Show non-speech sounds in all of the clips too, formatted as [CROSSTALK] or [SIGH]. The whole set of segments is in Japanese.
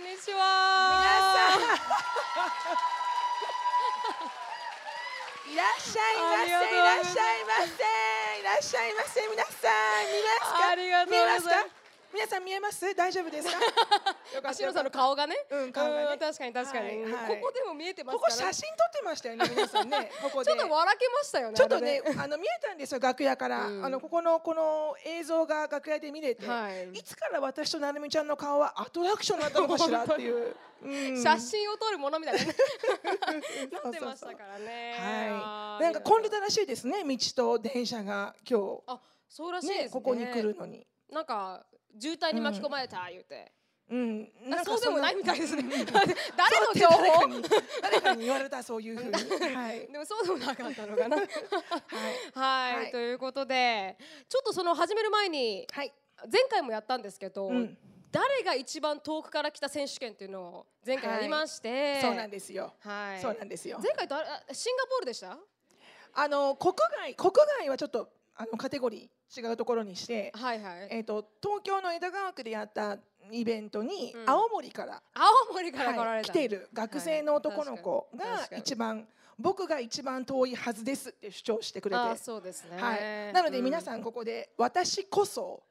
んにちは。いらっしゃいませ。いらっしゃいませ。いらっしゃいませ。皆さん見ますか？ありがとうご見ますか？皆さん見えます？大丈夫ですか？[LAUGHS] よかあ、った。しのさんの顔がね？うん顔がね。うん確かに確かに、はいはい。ここでも見えてますここ写真撮ってましたよね皆さんね。[LAUGHS] ここで。ちょっと笑けましたよね。ちょっとねあの見えたんですよ楽屋から、うん。あのここのこの映像が楽屋で見れて、はい。い、つから私となるみちゃんの顔はアトラクションになったのかしらっていう、うん。写真を撮るものみたいな。[LAUGHS] ねなってましたからね。はい、なんか混んでたらしいですね道と電車が今あ、そうらしいですね。日ねここに来るのに。なんか渋滞に巻き込まれた言うて。うん、あなんかそうでもないみたいですね。うん [LAUGHS] 誰の情報？誰かに言われたそういうふうに。[LAUGHS] はい。でもそうでもなかったのかな。はい。はい、はいということでちょっとその始める前にはい。前回もやったんですけど、うん誰が一番遠くから来た選手権っていうのを前回やりまして、そうなんですよ。はいそうなんですよ。前回誰あシンガポールでした？あの国外国外はちょっとあのカテゴリー違うところにして、はいはい。えっ、と東京の江戸川区でやったイベントに、うん。青森から、青森から来らはい、来ている学生の男の子が一番僕が一番遠いはずですって主張してくれて。あそうですね、はい、なので皆さんんここで私こそ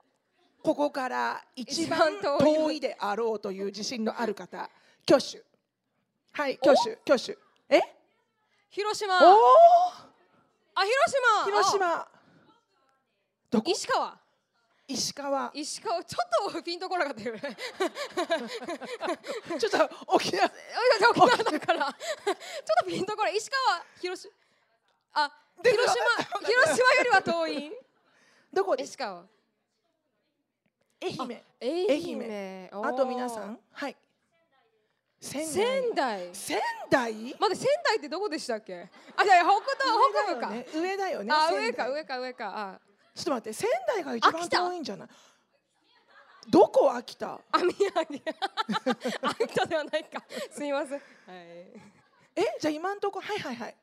ここから一番遠いであろうという自信のある方挙手。はい挙手挙手。え？広島。あ広島。広島どこ？石川。石川。石川。ちょっとピンとこなかったよね。[LAUGHS] ちょっと沖縄。沖縄だから。ちょっとピンとこない。石川広島あで広島広島よりは遠い？[LAUGHS] どこ？です石川。愛媛。愛愛媛。あと皆さん？はい。仙台。仙台。仙台？まだ仙台ってどこでしたっけ？あじゃあ北東北部か、上だよね。上だよね。あ上か上か上か。あちょっと待って仙台が一番遠いんじゃない？どこ？秋田。あ宮城。[LAUGHS] 秋田ではないか。すみません。はい。えじゃあ今んとこ。はいはいはい。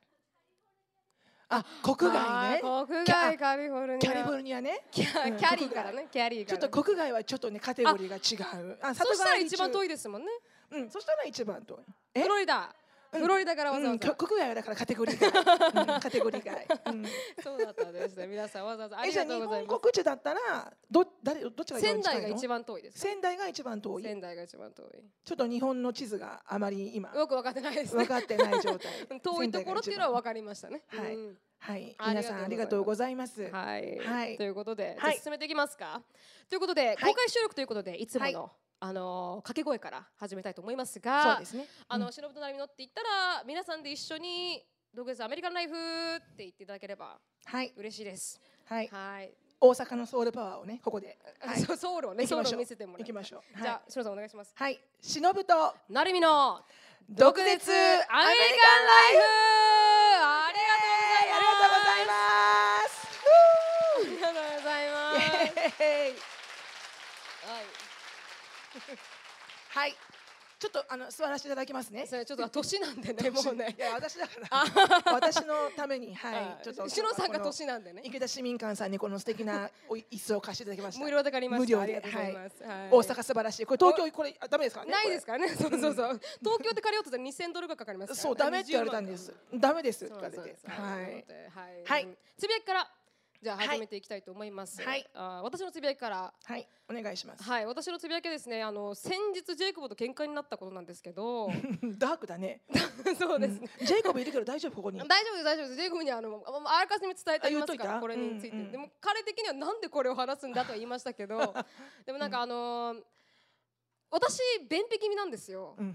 あ国外ね。国外カリフォルニア。キャリフォルニアね。キャうんキャリーからねキャリーからちょっと国外はちょっとねカテゴリーが違う。あそしたら一番遠いいですもんね。うんそしたら一番遠い。え？フロリダ。うんフロリダからわざうん、わざ、国外はだからカテゴリー外、[LAUGHS] うん、カテゴリー外、うん、そうだったんですね。皆さんわざわざ。ありがとうございます。本国地だったらど誰どっちが仙台が一番遠いです仙台が一番遠い。仙台が一番遠い。ちょっと日本の地図があまり今。よく分かってないですね。分かってない状態。[LAUGHS] 遠いところっていうのは分かりましたね。はいうん。はい。皆さんありがとうございます。はい、はい。ということで、はい。進めていきますか。ということで、はい。公開収録ということでいつもの、はあのー掛け声から始めたいと思いますそうがですね。あの、うん。しのぶとなりみのって言ったら皆さんで一緒に「ドグですアメリカンライフ」って言っていただければはい。嬉しいです。はい。はい、大阪のソウルパワーをねここで。はい。そうソウルをねソウルを見せてもらう行きましょう。じゃあ、はい。しのさんお願いします。はい。忍となるみの毒舌アメリカンライフ。ありありがとうございます。ありがとうございます。はいはい。ちょっとあの座らせていただきますね。それちょっと年なんでねもうね。いや私だから。私のためにはい。ちょっとしのさんが年なんでね。池田市民館さんにこの素敵な [LAUGHS] お椅子を貸していただきました。無料で借りました。無料で。はい。大阪素晴らしい。これ東京これあダメですからねないですからね。そうそうそう東京で借りよう。としたら2000ドルがかかりますそうダメって言われたん。ですダメですはいはいつぶやきからじゃあはい。始めていきたいと思います。はい。あー私のつぶやきから。はい。お願いします。はい。私のつぶやきはですねあの先日ジェイコブと喧嘩になったことなんですけど。[LAUGHS] ダークだね。[LAUGHS] そうですね。ジェイコブいるけど大丈夫ここに？大丈夫です大丈夫です。ジェイコブにあのああらかじめ伝えてありますからこれについて、うんうんでも彼的にはなんでこれを話すんだとは言いましたけど。[LAUGHS] でもなんかあのー私便秘気味なんですよ、うん。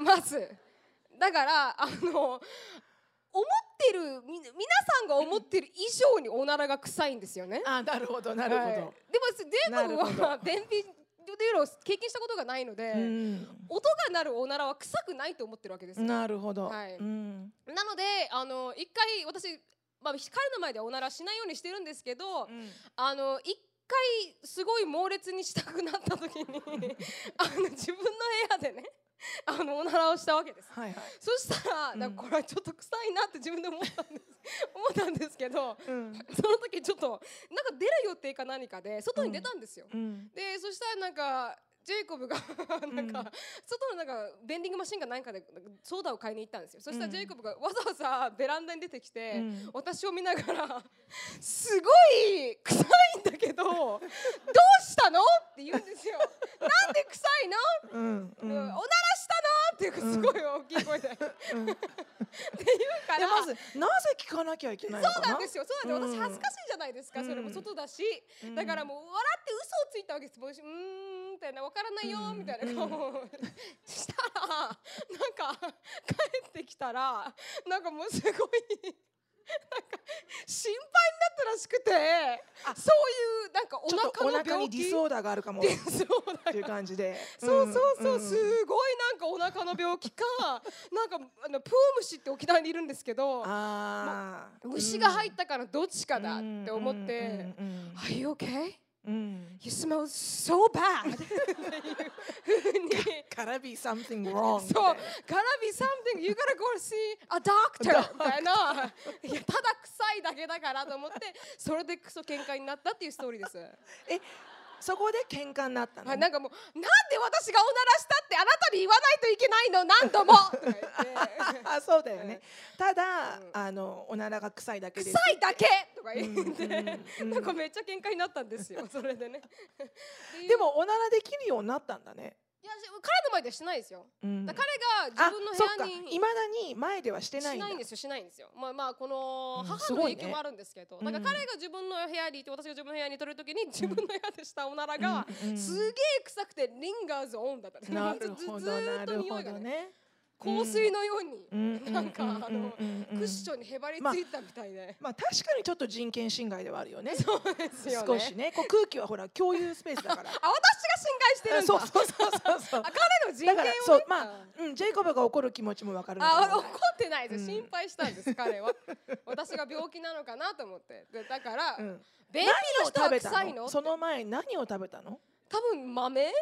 まず。だからあの思ってるみ皆さんが思ってる以上におならが臭いんですよね。あなるほどなるほはい。どでもジェイコブは便秘っていうのを経験したことがないので、うん。音が鳴るおならは臭くないと思ってるわけですよ。なるほど。はい。うん。なのであの一回私、まあ、彼の前ではおならしないようにしてるんですけど、うん。あの一回すごい猛烈にしたくなった時にあの自分の部屋でね [LAUGHS] あのおならをしたわけです。はいはい。そしたら、うん。なんかこれはちょっと臭いなって自分で思ったんです。[LAUGHS] 思ったんですけどうん。その時ちょっとなんか出る予定か何かで外に出たんですよ。うん。でそしたらなんかジェイコブがなんか、外のなんかベンディングマシンかなんかでソーダを買いに行ったんですよ。そしたらジェイコブがわざわざベランダに出てきて、うん。私を見ながら「すごい臭いんだけどどうしたの?」って言うんですよ。なんで臭いの、うんうん。うんおならしたの？っていうかすごい大きい声で、ってうん。言うからでまずなぜ聞かなきゃいけないのかな？そうなんですよ。そうなんです私恥ずかしいじゃないですか、それも外だし、うん。だからもう笑って嘘をついたわけです。うーんみたいなわからないようん。みたいな顔を、したらなんか帰ってきたらなんかもうすごいなんか心配になったらしくてそういうなんかお腹の病気？ディソーダーがあるかもっていう感じで。[LAUGHS] そうそうそう、んすごいなんかお腹の病気か。なんかあのプームシって沖縄にいるんですけどあー。虫が入ったからどっちかだって思って「うん。Are you okay? うんうん You smell so bad っていうふうに gotta be something wrong そう gotta be something you gotta go see a doctor みたいないやただ臭いだけだからと思ってそれでクソ喧嘩になったっていうストーリーですえそこで喧嘩になったの。はい、なんかもうなんで私がおならしたってあなたに言わないといけないの？何度も。[LAUGHS] そうだよね。ただうん。あのおならが臭いだけです。臭いだけ？とか言って、うんうんなんかめっちゃ喧嘩になったんですよそれでね。でもおならできるようになったんだね。いや彼の前ではしないですよ。うん。彼が自分の部屋にいまだに前ではしてないしないんですよしないんですよ。まあまあこのうん母の影響もあるんですけど、だから彼が自分の部屋にいて私が自分の部屋に取るときに自分の部屋でしたおならがうんうんすげえ臭くてリンガーズオンだった。んですなるほど [LAUGHS] ずっと匂いがね香水のようにうん。なんかあのうん。うんうん。うん。クッションにへばりついたみたいで、まあ確かにちょっと人権侵害ではあるよね。[LAUGHS] そうですよね。少しね。こう空気はほら共有スペースだから。[LAUGHS] あ私が侵害してるんだ。そうそうそうそうそう。[LAUGHS] あ彼の人権を、ね、そうまあうんジェイコブが怒る気持ちもわかるあ怒ってないです、うん。心配したんです彼は。私が病気なのかなと思って。でだから、うん。便秘の人は何を食べた臭いのの？その前何を食べたの？多分豆？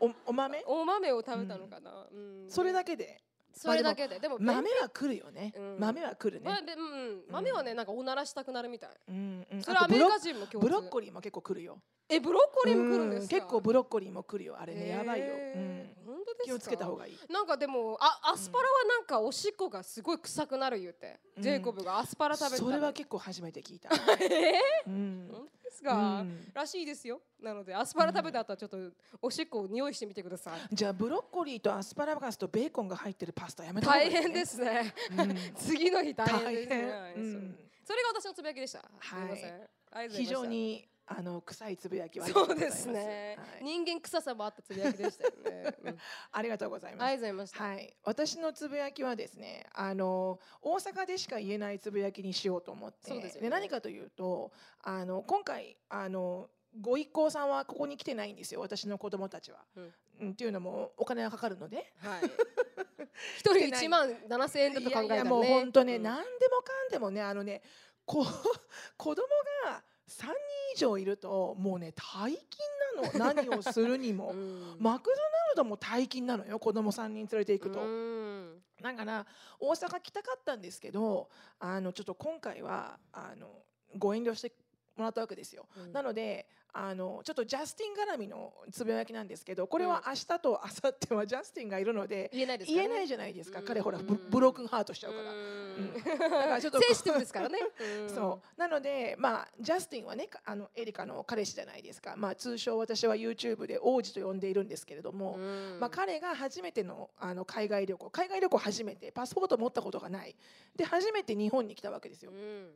おお豆？お豆を食べたのかな、うん。それだけで？それだけで？でも豆は来るよね。うん。豆は来るね。まあでうん、豆はねなんかおならしたくなるみたい。うんうん。それはアメリカ人もブロッコリーも結構来るよ。えブロッコリーも来るんです結構ブロッコリーも来るよ。あれねやばいよ。うんですか？気をつけた方がいい。なんかでもあアスパラはなんかおしっこがすごい臭くなる言うて、うん。ジェイコブがアスパラ食べてたそれはの結構初めて聞いた。[LAUGHS] え？うん。ー、本当ですか、うん。らしいですよ。なのでアスパラ食べた後はちょっとおしっこを匂いしてみてください、じゃあブロッコリーとアスパラガスとベーコンが入ってるパスタやめた方がいいね。大変ですね。うん。[LAUGHS] 次の日大変ですね、それが私のつぶやきでした、はい。すみません非常にあの臭いつぶやきはそうですね、はい。人間臭さもあったつぶやきでしたよね、[LAUGHS] うん。ありがとうございます。はい、私のつぶやきはですねあの大阪でしか言えないつぶやきにしようと思って。そうでね。何かというとあの今回あのご一行さんはここに来てないんですよ。私の子供たちは。うん。うんっていうのもお金がかかるので。はい。[LAUGHS] 一人一万七千円だと考えたらね。いやもう本当ね、うん。何でもかんでもねあのねこ [LAUGHS] 子供が3人以上いるともうね大金なの何をするにも。[LAUGHS] うんマクドナルドも大金なのよ子供3人連れていくと。うんだから大阪来たかったんですけどあのちょっと今回はあのご遠慮してもらったわけですよ。うん。なのであのちょっとジャスティン絡みのつぶやきなんですけどこれは明日と明後日はジャスティンがいるので言えないですね。言えないじゃないですか。うん。彼ほらブブロークンハートしちゃうから。うん。[LAUGHS] だからちょっとセンシティブですからね。[LAUGHS] ん。そう。なのでまあジャスティンはねかあのエリカの彼氏じゃないですか、まあ、通称私は YouTube で王子と呼んでいるんですけれども、うん。まあ、彼が初めてのあの海外旅行海外旅行初めてパスポート持ったことがない。で初めて日本に来たわけですよ。うん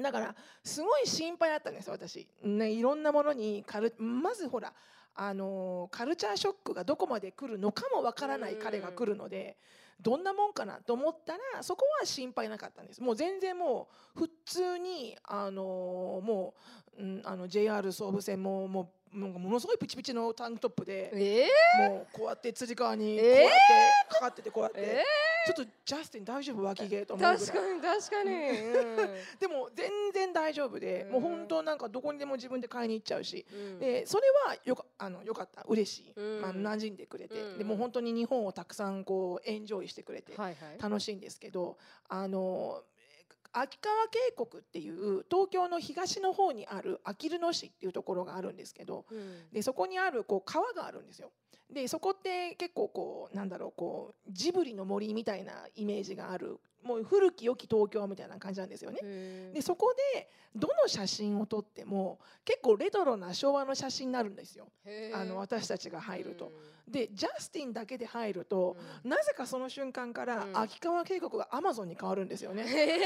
だからすごい心配だったんです私、ね、いろんなものにカルまずほらあのカルチャーショックがどこまで来るのかもわからない彼が来るのでどんなもんかなと思ったらそこは心配なかったんです。もう全然もう普通にあのもう、うん、あの JR 総武線ももうもうものすごいピチピチのタンクトップで。えもうこうやって辻川にこうえーやってかかっててこうやって、えちょっとジャスティン大丈夫？脇毛とー思う確かに確かに。[LAUGHS] でも全然大丈夫で、うん。もう本当なんかどこにでも自分で買いに行っちゃうし、うん。でそれはよかあのよかった。嬉しい、うん。まあ、馴染んでくれて、うん。でもう本当に日本をたくさんこうエンジョイしてくれてはいはい。楽しいんですけどあの秋川渓谷っていう東京の東の方にあるあきる野市っていうところがあるんですけどうんでそこにあるこう川があるんですよ。でそこって結構こうなんだろうこうジブリの森みたいなイメージがあるもう古き良き東京みたいな感じなんですよね。でそこでどの写真を撮っても結構レトロな昭和の写真になるんですよ。あの私たちが入ると。でジャスティンだけで入るとうん。なぜかその瞬間からうん。秋川渓谷がアマゾンに変わるんですよね。へ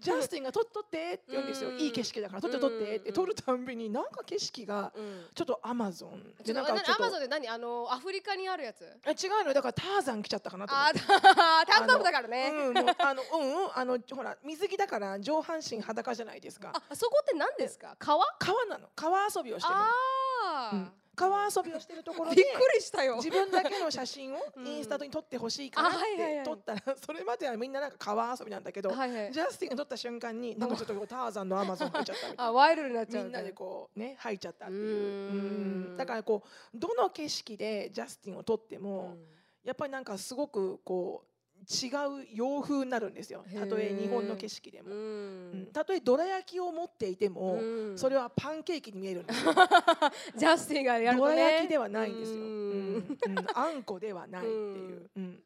ジャスティンが撮っとってって言うんですよ。うん。いい景色だから撮って撮ってってうん。撮るたんびになんか景色がちょっとアマゾンでなんかアマゾンで何？あのアフリカにあるやつ？あ違うのだからターザン来ちゃったかなと思っあて。ータントップだからねうん、もうあのうんうんあのほら水着だから上半身裸じゃないですか。あそこって何ですか？川？川なの。川遊びをしてるの。あうん。川遊びをしてるところびでっくりしたよ。自分だけの写真を [LAUGHS] うん。インスタに撮ってほしいからっあはいはいはい。て撮ったらそれまではみんななんか川遊びなんだけど、はいはい。ジャスティンが撮った瞬間になんかちょっとターザンのアマゾン入っちゃったみたいな。[LAUGHS] あワイルドになっちゃうみんなでこうね入っちゃったっていう。うーん。うんだからこうどの景色でジャスティンを撮っても、やっぱりなんかすごくこう違う洋風になるんですよ。たとえ日本の景色でうも、うん。ん。たとえどら焼きを持っていても、うん。それはパンケーキに見えるんですよ。[LAUGHS] ジャスティンがやるどらとね焼きではないんですよ、ううん。あんこではないっていう、うん。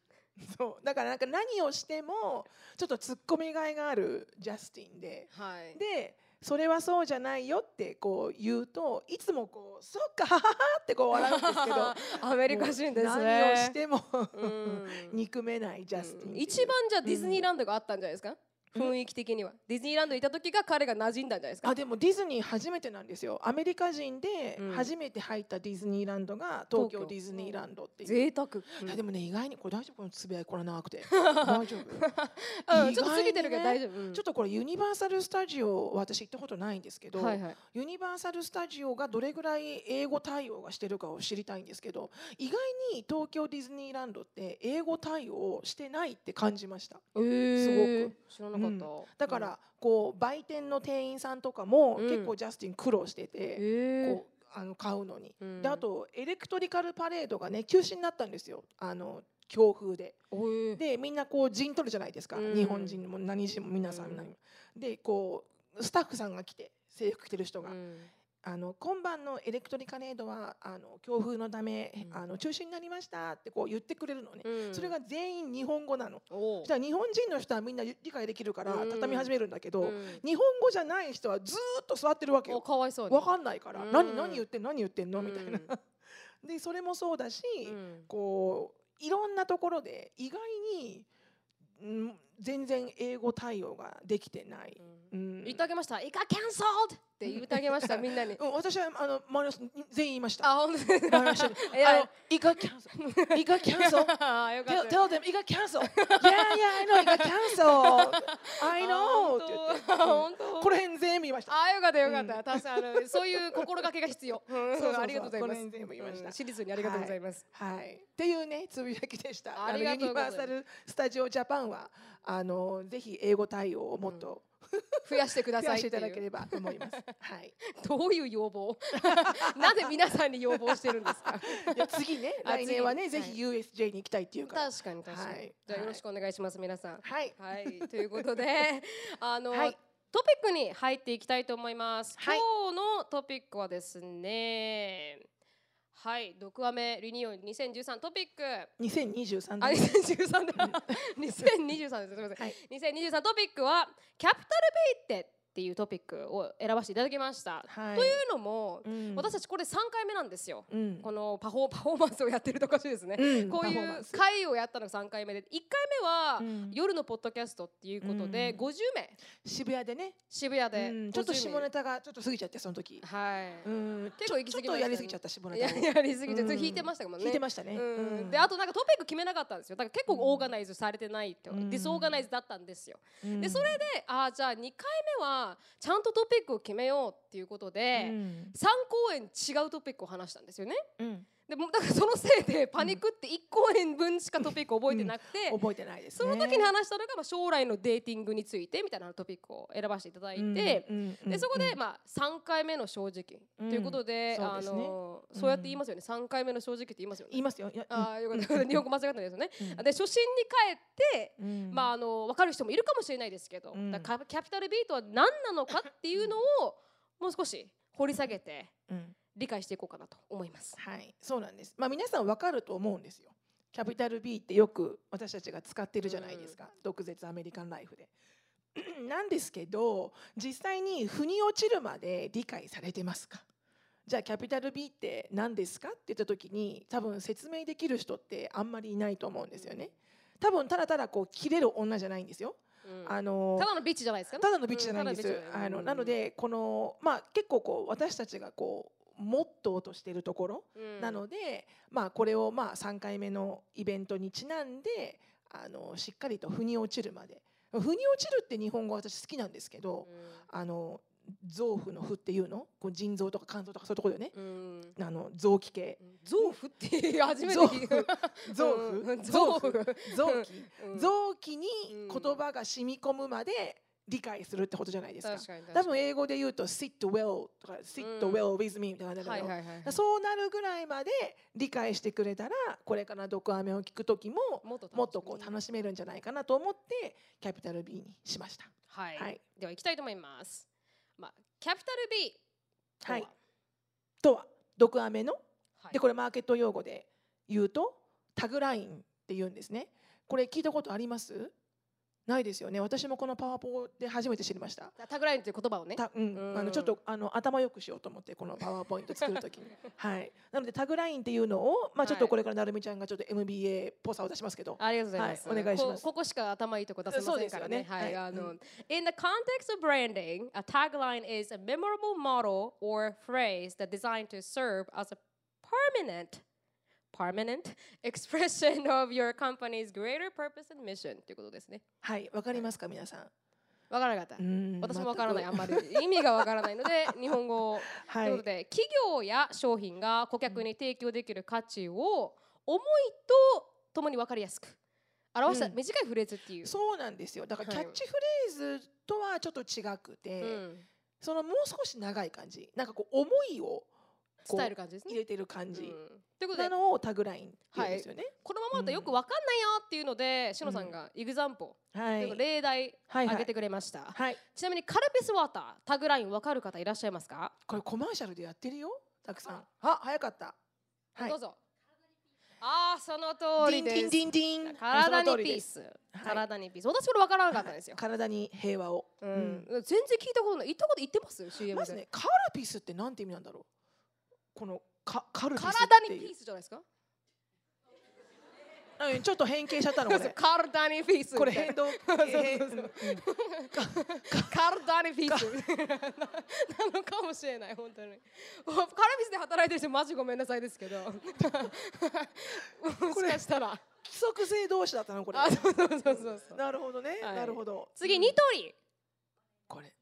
そう。だからなんか何をしてもちょっとツッコミがいがあるジャスティンで。はい。でそれはそうじゃないよってこう言うといつもこうそっかはははってこう笑うんですけど [LAUGHS] アメリカ人ですね。何をしてもうん。[LAUGHS] 憎めないジャスティンう。一番じゃあディズニーランドがあったんじゃないですか、うん雰囲気的には。ディズニーランドにいた時が彼が馴染んだんじゃないですか。あでもディズニー初めてなんですよ。アメリカ人でうん。初めて入ったディズニーランドが東京ディズニーランドっていう。贅沢、いやでもね意外にこれ大丈夫。このつぶやきこれ長くて。[LAUGHS] 大丈夫。うん、ちょっと過ぎてるけど大丈夫、うん。ちょっとこれユニバーサル・スタジオ私行ったことないんですけど、はいはい。ユニバーサル・スタジオがどれぐらい英語対応がしてるかを知りたいんですけど意外に東京ディズニーランドって英語対応してないって感じました。えー、すごく。知らなかった、だから、こう売店の店員さんとかもうん。結構ジャスティン苦労してて、えー。こうあの買うのに、うん。であとエレクトリカルパレードがね休止になったんですよ。あの強風で。でみんなこう陣取るじゃないですか、うん。日本人も何人も皆さん、うん。でこうスタッフさんが来て制服着てる人が、うんあの今晩のエレクトリカレードはあの強風のため、うん。あの中止になりましたってこう言ってくれるのね、うん。それが全員日本語なの。おそしたら日本人の人はみんな理解できるからうん。畳み始めるんだけど、うん。日本語じゃない人はずーっと座ってるわけおよかわいそうに。わかんないから、うん。何何言ってんの？何言ってんの？みたいな、[LAUGHS] でそれもそうだし、うん。こういろんなところで意外に、うん、全然英語対応ができてない、うん。うん。言ってあげました「イカキャンソーって言ってあげました [LAUGHS] みんなに。うん、私はあの周りの人全員言いました。あ本当です周りの人にいやあの、イカキャンセル。イカキャンセル。あ [LAUGHS] よか Tell, them イカキャンセル。Yeah, yeah, I know イカキャンセル。I know! って言って。あ本当。この辺全部言いました。あよかったよかった、確かにあのそういう心がけが必要、[LAUGHS] うんそう。ありがとうございます。この辺全部言いました。うん。シリーズにありがとうございます、はい。っていうね、つぶやきでした。ありがとうございます。あのユニバーサル・スタジオ・ジャパンは、あの、ぜひ英語対応をもっと増やしてくださいっていうただければと思います。はい。[LAUGHS] どういう要望？[LAUGHS] なぜ皆さんに要望してるんですか？次ね、あ来年はね、次。ぜひ USJ に行きたいっていうから。確かに確かに、はい。じゃあよろしくお願いします皆さん。はい。はい。ということで [LAUGHS] あの、はい。トピックに入っていきたいと思います、はい。今日のトピックはですねはい毒アメリニオン2013トピック2023あ、年。2013だ。2023です。すみません。はい2023トピックはキャピタルベイテっていうトピックを選ばせていただきました。はい。というのも、うん。私たちこれ3回目なんですよ。うん。このパフォー [LAUGHS] パフォーマンスをやってるとおかしいですね。うん。こういう会をやったのが3回目で、1回目はうん。夜のポッドキャストっていうことで、うん。50名。渋谷でね、渋谷で、うん。ちょっと50名下ネタがちょっと過ぎちゃってその時。はい。うん。結構行き過ぎちょっとやりすぎちゃった下ネタややりすぎて、うん。それ引いてましたもんね。聞いてましたね。であとなんかトピック決めなかったんですよ。だから結構オーガナイズされてないと、うん。ディスオーガナイズだったんですよ、うん。でそれであーじゃあ2回目はちゃんとトピックを決めようっていうことで、うん。3公演違うトピックを話したんですよね。うんでもだからそのせいでパニックって1公演分しかトピック覚えてなくて、覚えてないですそね。の時に話したのがまあ将来のデーティングについてみたいなトピックを選ばせていただいて、うんうんうんでそこでまあ3回目の正直うんということで、あそうですね。のそうやって言いますよね。3回目の正直って言いますよね。言いますよ。ああよかった。[LAUGHS] 日本語間違ったですよね。うん。で初心に帰って、うん。まああの分かる人もいるかもしれないですけど、うん。だキャピタルビートは何なのかっていうのをもう少し掘り下げて、うん理解していこうかなと思います。はい、そうなんです。まあ皆さんわかると思うんですよ。キャピタル B ってよく私たちが使ってるじゃないですか。毒舌アメリカンライフで。[CLEARS THROAT] なんですけど、実際に腑に落ちるまで理解されてますか？じゃあキャピタル B って何ですかって言った時に多分説明できる人ってあんまりいないと思うんですよね。多分ただただこう切れる女じゃないんですよ。うんあのただのビッチじゃないですかね。ただのビッチじゃないんです。うんあのなのでこのまあ結構こう私たちがこうモットーとしているところうん。なので、まあこれをまあ3回目のイベントにちなんであのしっかりと腑に落ちるまで。腑に落ちるって日本語私好きなんですけど、あの臓腑の腑っていうの？こう腎臓とか肝臓とかそういうところよね。うん。うんあの臓器系。臓腑って初めて聞く。臓うん。腑。臓器。うん。臓器にうん。言葉が染み込むまで理解するってことじゃないですか多分英語で言うと sit well とか sit うん well with me みたいな感じだけど、はいはいはい。そうなるぐらいまで理解してくれたらこれから毒アメを聞く時ももっとこう楽しめるんじゃないかなと思ってキャピタル B にしました。はい、はいでは行きたいと思います。まあ、キャピタル B とは？はいとは毒アメの？はいでこれマーケット用語で言うとタグラインって言うんですね。これ聞いたことあります？ないですよね。私もこのパワポで初めて知りました。タグラインという言葉をね。たうん。うん。あのちょっとあの頭良くしようと思ってこのパワーポイント作るときに、[LAUGHS] はい、なのでタグラインっていうのを、まあ、ちょっとこれからなるみちゃんがちょっと MBA っぽさを出しますけど、ありがとうございます。はい。お願いします。こここしか頭いいとこ出せませんからね。ね。はい、はい。あの、うん。In the context of branding, a tagline is a memorable model or phrase that designed to serve as a permanent permanent [LAUGHS] expression of your company's greater purpose and mission ということですね。はい、わかりますか皆さん？わからなかった。うん私もわからない、あんまり。り意味がわからないので [LAUGHS] 日本語をはということい、で企業や商品が顧客に提供できる価値を思いとともに分かりやすく表したうん短いフレーズっていう。そうなんですよ。だからキはいャッチフレーズとはちょっと違くて、うんそのもう少し長い感じ、なんかこう思いを伝える感じですね。入れてる感じ。うん。ということのをタグラインって言うんですよね。このままだとよく分かんないよっていうので、しのさんがエグザンポ、はい、例題はい挙げてくれました、はい、ちなみにカルピスワータータグライン分かる方いらっしゃいますか、これコマーシャルでやってるよ。たくさん。あ、早かった。はい。どう。ぞ。ああその通りです。ディンディンディンディン。体にピース、はい。体にピース。私これ分からなかったんですよ、体に平和を。ううん。ん、全然聞いたことない。言ったこと言ってます？CM で、まずね、カルピスってなんて意味なんだろう。このカカルピス体にピースじゃないですか？うんちょっと変形しちゃったのこれ。[LAUGHS] 体にピースこれ変動。変体にピース [LAUGHS] なのかもしれない本当にカルピスで働いてる人マジごめんなさいですけどもしかしたら規則性同士だったのこれ。あそうそうそうそうなるほどね。はいなるほど。次うんニトリこれ。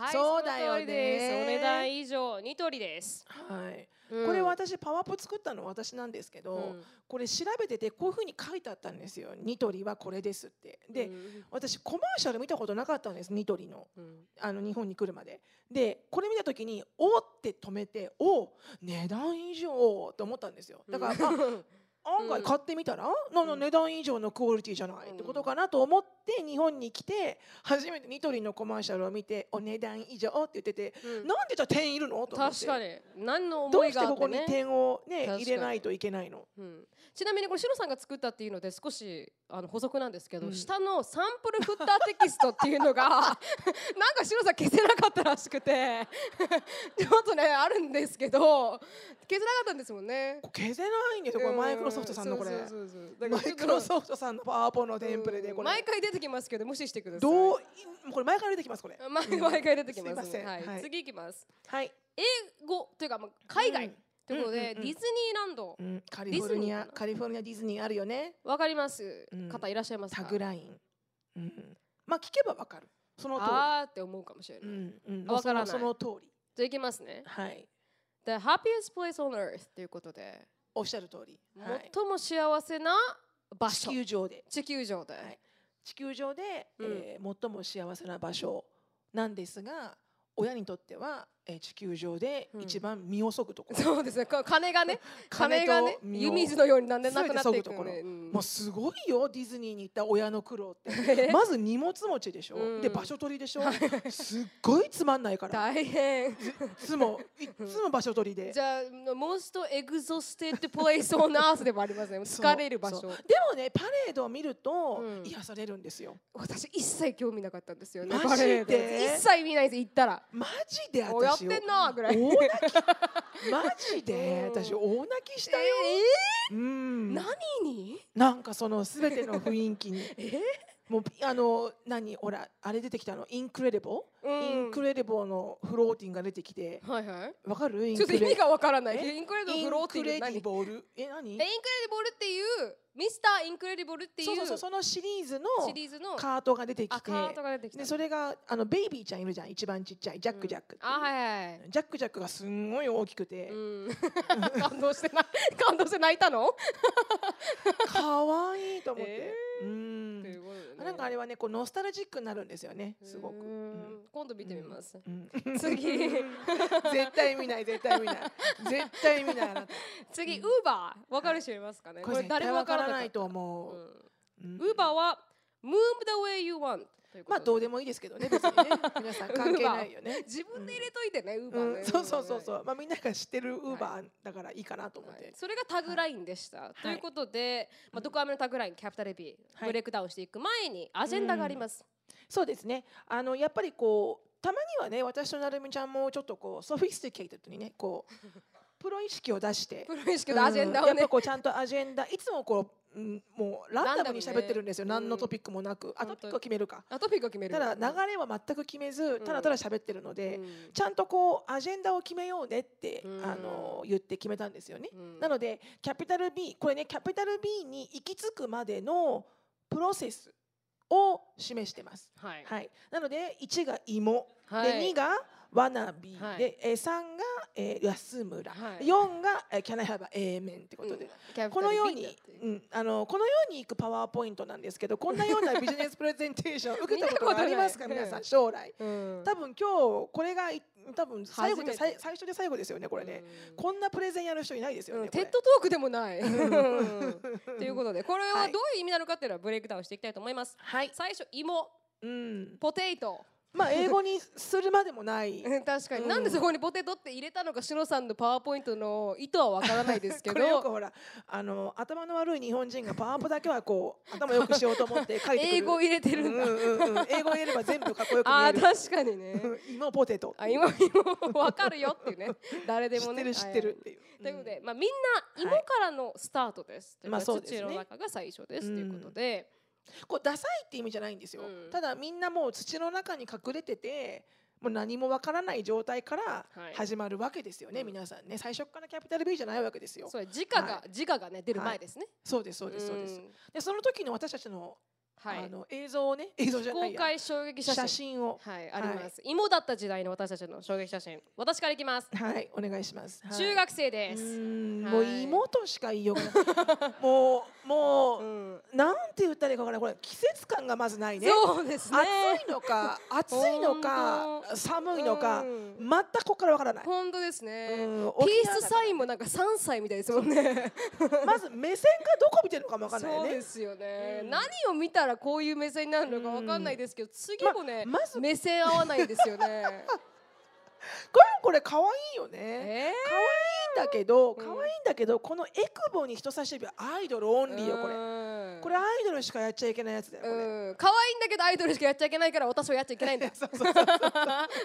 はいそうだよねお値段以上ニトリです、はい。うんこれ私パワポ作ったの私なんですけど、うんこれ調べててこういう風に書いてあったんですよ。ニトリはこれですって。で、うん私コマーシャル見たことなかったんです。ニトリの。うんあの日本に来るまで。でこれ見た時に「お」って止めて「お値段以上」と思ったんですよだから、あ案外買ってみたら、なん。だ値段以上のクオリティじゃない、ってことかなと思って日本に来て初めてニトリのコマーシャルを見て「お値段以上」って言ってて、うん。なんでじゃあ点いるのと思って。確かに。何のど思いうしてここに点をね入れないといけないの？うん、ちなみにこれシロさんが作ったっていうので少しあの補足なんですけど、うん。下のサンプルフッターテキストっていうのが [LAUGHS] なんかシロさん消せなかったらしくて [LAUGHS] ちょっとねあるんですけど消せなかったんですもんね。消せないんですよ。これマイクロソフトさんのこれマイクロソフトさんのパワーポのテンプレでこれ毎回出てきますけど無視してください。どうこれ毎回出てきますこれ。毎毎回出てきます。すいません。はい、はい。次いきます。はい、英語というかまあ海外うん。ということで、ディズニーランド。うん、カリフォルニアディズニー。かなカリフォルニアディズニーあるよね。わかります。うん。方いらっしゃいますか？タグライン、うん、まあ聞けばわかる。その通あーって思うかもしれり、ない。うんうからその通り。じゃあいきますね。はい。The happiest place on earth ということで、おっしゃる通り、はい、最も幸せな場地所球上で。地球上で、はい。地球上で、うん。えー最も幸せな場所なんですが親にとっては、えー地球上でうん。一番身をそぐところ、そうですね。か金がね。[LAUGHS] 金がね湯水のようになんでなくなっていく全て削ぐところ。ねうん。んもうすごいよディズニーに行った親の苦労って。え [LAUGHS] まず荷物持ちでしょ、うん。で場所取りでしょ。すっごいつまんないから。大変。いつもいつも場所取りで。じゃあ most exhausted place on earth でもありますね。疲れる場所。でもねパレードを見るとうん。癒されるんですよ、私一切興味なかったんですよねマジで？一切見ないです行ったら。マジでおやっ私てんなぐらい。大泣き。[LAUGHS] マジで？うん私大泣きしたよ、えうん。ー、何に？なんかそのすべての雰囲気に。[LAUGHS] えもうあの何ほらあれ出てきたの？ Incredible うん Incredible の floating が出てきて。はいはい。わかる？ちょっと意味がわからない。え？ Incredible floating インクレ何？ディボルえ何？え Incredible っていうミスター・インクレディブルっていうそうそうそうそのシリーズのシリーズのカートが出てきて。あカートが出てきた。でそれがあのベイビーちゃんいるじゃん。一番ちっちゃい。ジャックジャックう。あはいはいはい。ジャックジャックがすんごい大きくて。うん。[LAUGHS] 感動してな感動して泣いたの？可愛いと思って。[LAUGHS] えうん。ということでねなんかあれはねこうノスタルジックになるんですよねすごく。ううん。ん。今度見てみます。うん。次。絶対見ない絶対見ない。絶対見ない次 Uber。わかる人いますかね？これ絶対わからないとう。思ううん。 Uber は move the way you want まあどうでもいいですけどね別にね。[LAUGHS] 皆さん関係ないよね。自分で入れといてね Uber ねうん、そうそうそう。そう、まあ、みんなが知ってる Uber だからいいかなと思って、はい。それが tagline でした、ということで、まあ、ドクアメのタグラインキャピタル B、はい。 break down していく前にアジェンダがあります、そうですね。あのやっぱりこうたまにはね私となるみちゃんもちょっとこう sophisticated にねこう [LAUGHS] プロ意識を出して。プロ意識のアジェンダをね。うん。やっぱ、こうちゃんとアジェンダいつもこう、うん、もうランダムに喋ってるんですよ、ね。何のトピックもなく、あトピックを決めるか。あトピックを決める。ただ流れは全く決めずただただ喋ってるので、うん。ちゃんとこうアジェンダを決めようねって、うん。あの言って決めたんですよね。うん。なのでキャピタル B これねキャピタル B に行き着くまでのプロセスを示してます。はい、はい、なので1が芋、はい。で2が wannabe、はい。でえー3が、えー安村、はい。4が、えー、キャナハバ A 面ってことで、うん。このようにうん、あのこのようにいくパワーポイントなんですけどこんなようなビジネスプレゼンテーション [LAUGHS] 受けたことがありますか？皆さん将来。うん。多分今日これがい多分最後で最最初で最後ですよねこれね、うん。こんなプレゼンやる人いないですよね、うん。 TED Talk でもない。[LAUGHS] ということでこれはどういう意味なのかっていうのはブレイクダウンしていきたいと思います。はい、最初芋、うん、ポテト。まあ英語にするまでもない。う [LAUGHS] ん確かに、うん。なんでそこにポテトって入れたのかしのさんのパワーポイントの意図はわからないですけ [LAUGHS] これよくどほらあの頭の悪い日本人がパワーポだけはこう [LAUGHS] 頭よくしようと思って書いて英語入れてるんだ、うんうんうん、英語入れれば全部かっこよく見あ確かにね。うん芋ポテト。あ今今わかるよっていうね。誰でもね。知ってる知ってるっていう、ということで、まあ、みんな芋からのスタートです。ということまあそうですね。土の中が最初です、うんということで、こうダサいって意味じゃないんですよ、うん。ただみんなもう土の中に隠れててもう何もわからない状態からはい。始まるわけですよね、うん。皆さんね。最初からキャピタル B じゃないわけですよ。それ自我が、は自我がね出る前ですね。そうですそうですそうです、ん。でその時の私たちの,、はい。あ。の映像をね [LAUGHS] 映像じゃないや。公開衝撃写真。を。はい、あります、芋だった時代の私たちの衝撃写真。私からいきます、はいお願いします、はい。中学生でうす、もう妹しか言いようがない。[LAUGHS] もうもう、うん。なんて言ったらいいかわからないこれ季節感がまずないね。そうですね。暑いのか暑いのか寒いのか、うん。全くここからわからない、本当ですね、うんピースサインもなんか3歳みたいですもんね。まず目線がどこ見てるのかもわかんないよね。そうですよね、うん何を見たらこういう目線になるのかわかんないですけど、次もね、ままず。目線合わないんですよね。[LAUGHS] これこれ可愛いよね。え可愛い。んだけどん。可愛いんだけどこのエクボに人差し指はアイドルオンリーよこれ。れこれアイドルしかやっちゃいけないやつだよこれ。うん。可愛いんだけどアイドルしかやっちゃいけないから私はやっちゃいけないんだそうそうそう。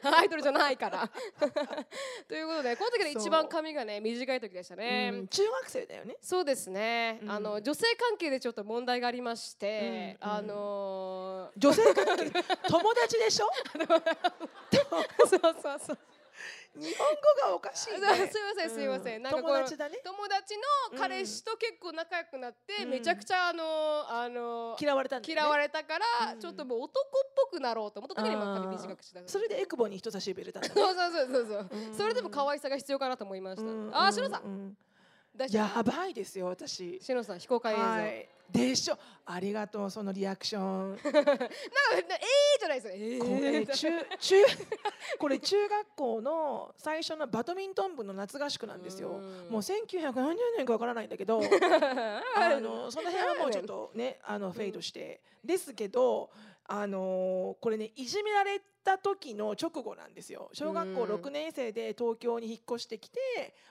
アイドルじゃないから。[LAUGHS] ということでこの時で一番髪がね短い時でしたね、う。ん中学生だよね。そうですね、うん。あの女性関係でちょっと問題がありまして、あの女性関係？[LAUGHS] 友達でしょ？[LAUGHS] ーそうそうそう [LAUGHS] 日本語がおかしいね。すいませんすいません。うなんか友達だね。友達の彼氏と結構仲良くなって、うん。めちゃくちゃあのあの嫌われたね。嫌われたから、うん。ちょっともう男っぽくなろうと思った時に短くしたそれでエクボに人差し指入れたね。[LAUGHS] そうそうそうそうそれでも可愛さが必要かなと思いました、うん。あーしろさん、やばいですよ私。しのさん非公開映像、はい。でしょ？ありがとうそのリアクション。[LAUGHS] なんかえーじゃないですよ。えーこれ中中これ中学校の最初のバドミントン部の夏合宿なんですよ。うん。もう1940年かわからないんだけど [LAUGHS] あのその辺はもうちょっとねあのフェードして。ですけどあのこれねいじめられた時の直後なんですよ。小学校うん6年生で東京に引っ越してきて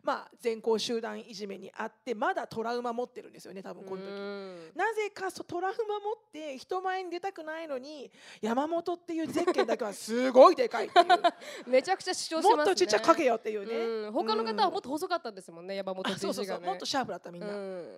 まあ全校集団いじめにあってまだトラウマ持ってるんですよね多分この時。うん。なぜかそトラウマ持って人前に出たくないのに山本っていうゼッケンだけはすごいでかいっていう。[LAUGHS] めちゃくちゃ主張してますね。もっとちっちゃく書けよっていうね、うん、他の方はもっとと細かったですもんね山本あそうそう知事がね。そうもっとシャープだったみんな、うん。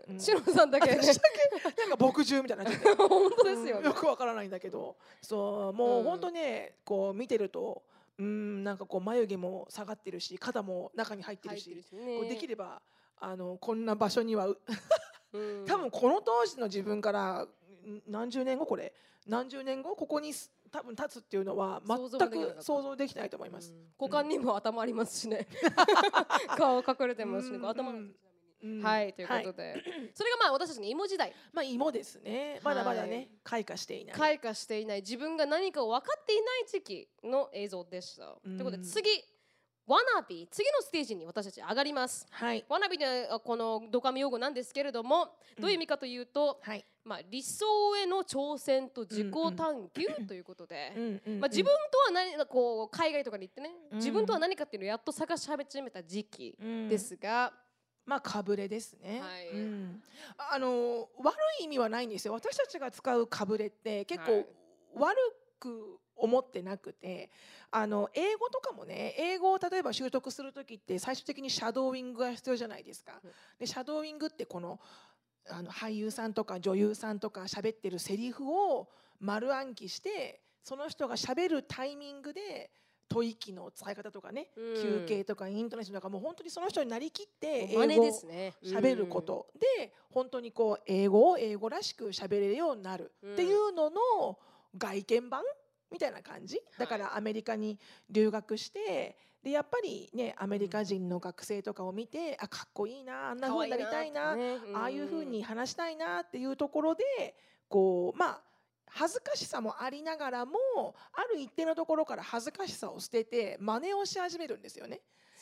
うん。さんだけ。ねなんか牧獣みたいにな [LAUGHS] 本当ですよよくわからないんだけど。そう。もううん。本当ねこう見てるとうんなんかこう眉毛も下がってるし肩も中に入ってるしね。こうできればあのこんな場所には [LAUGHS] 多分この当時の自分からん何十年後これ何十年後ここにす多分立つっていうのは全く想像できないと思います。うん。股間にも頭ありますしね。[LAUGHS] 顔隠れてますしね。うん頭もうんうん。はいということで、[CLEARS THROAT] それがまあ私たちの芋時代。まあ芋ですね。まだまだはい。ね開花していない。開花していない。自分が何かを分かっていない時期の映像でした。ということで次。ワナビ次のステージに私たち上がります。はい。ワナビのこのドカミ用語なんですけれどもどういう意味かというと、はい。まあ、理想への挑戦と自己探求ということで、うんうんうんまあ、自分とは何こう海外とかに行ってね、うん。自分とは何かっていうのをやっと探し始めた時期うん。ですが、まあかぶれですね。はいうんあの悪い意味はないんですよ。私たちが使うかぶれって結構はい悪く思ってなくて、あの英語とかもね、英語を例えば習得する時って最終的にシャドーイングが必要じゃないですかうん。でシャドーイングってこのあの俳優さんとか女優さんとか喋ってるセリフを丸暗記して、その人が喋るタイミングで。吐息の使い方とかね、うん。休憩とかイントネーションとかもう本当にその人になりきって英語ですね。喋ること。で本当にこう英語を英語らしく喋れるようになる。っていうのの外見版みたいな感じ？だからアメリカに留学してでやっぱりねアメリカ人の学生とかを見てあかっこいいなあんな風になりたいなね。ああいう風に話したいなっていうところでこうまあ恥ずかしさもありながらもある一定のところから恥ずかしさを捨てて真似をし始めるんですよね。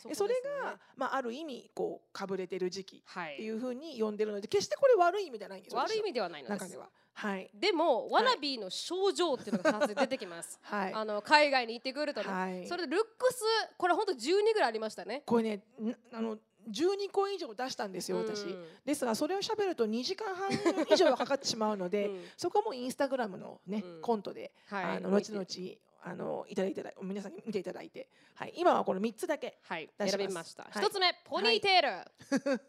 でそれが、まあ、ある意味こうかぶれてる時期はいっていうふうに呼んでるので決してこれ悪い意味じゃないんですよ悪い意味ではないの中で。は。はいでも、ワナビーの症状っていうのが2つ出てきます。[LAUGHS] はいあの海外に行ってくるとね、はいそれでルックスこれ本当12ぐらいありましたね。これねんあの12個以上出したんですよ私。うん。ですがそれを喋ると2時間半以上はかかってしまうので、うん。[LAUGHS] そこもインスタグラムのね、うん。コントで、はい。あの後々あのいただいて皆さんに見ていただいて、はい、今はこの3つだけはい。出し選びました。はい。一つ目ポニーテール。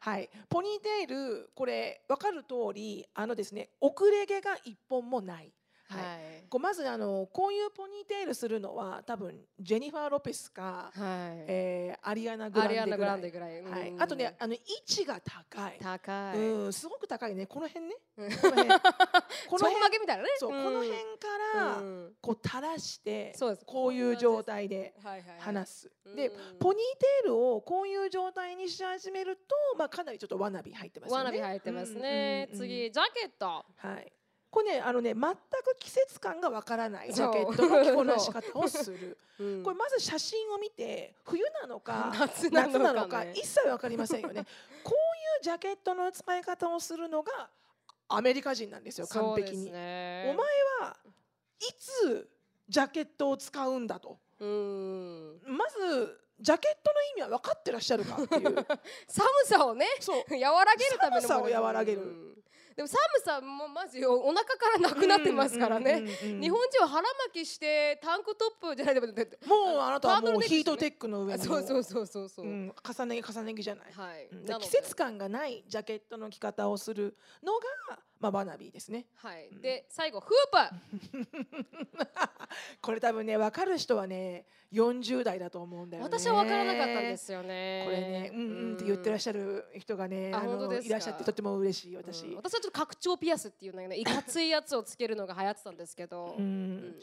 はい、ポニーテールこれ分かる通りあのですね遅れ毛が一本もない。はいはい。こうまずあのこういうポニーテールするのは多分ジェニファー・ロペスか、はい。えーアリアナ・グランデぐらいンデぐらい。はいう、んあとねあの位置が高い、高い。うん、すごく高いねこの辺ねうんこの辺ここのの辺みたいなね。そう、んこの辺からうんこう垂らしてそうですこういう状態ではいはいはい話す。でうんポニーテールをこういう状態にし始めると、まあ、かなりちょっとわなび入ってますよね。ワナビ入ってますね。次ジャケット。はい。これねあのね全く季節感がわからないジャケットの着こなし方をする。[LAUGHS] うんこれまず写真を見て冬なのか夏なのかのか一切わかりませんよね。[LAUGHS] こういうジャケットの使い方をするのがアメリカ人なんですよ完璧に。ねお前はいつジャケットを使うんだと。うんまずジャケットの意味は分かってらっしゃるかっていう。[LAUGHS] 寒さをねそう。和らげるためのもの寒さを和らげるうんでも寒さもまずお腹からなくなってますからね。日本人は腹巻きしてタンクトップじゃないでももうあなたはもうヒートテックの上そうそうそうそうそう。うん、重ね着重ね着じゃない。はい。季節感がないジャケットの着方をするのが、まあ、バナビーですね。はい。うんで最後フー [LAUGHS] これ多分ね分かる人はね40代だと思うんだプ。よね。私は分からなかったんですよね。これね、うんうんって言ってらっしゃる人がね、ああ本当ですか？のいらっしゃってとても嬉しい私。うん私はちょっと拡張ピアスっていうのがねいかついやつをつけるのが流行ってたんですけど。うんうん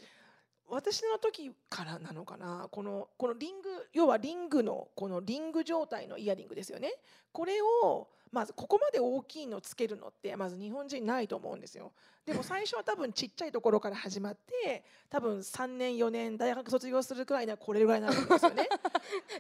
私の時からなのかな？このこのリング要はリングのこのリング状態のイヤリングですよねこれをまずここまで大きいのつけるのってまず日本人ないと思うんですよ。でも最初は多分ちっちゃいところから始まって多分3年4年大学卒業するくらいにはこれぐらいになるんですよね。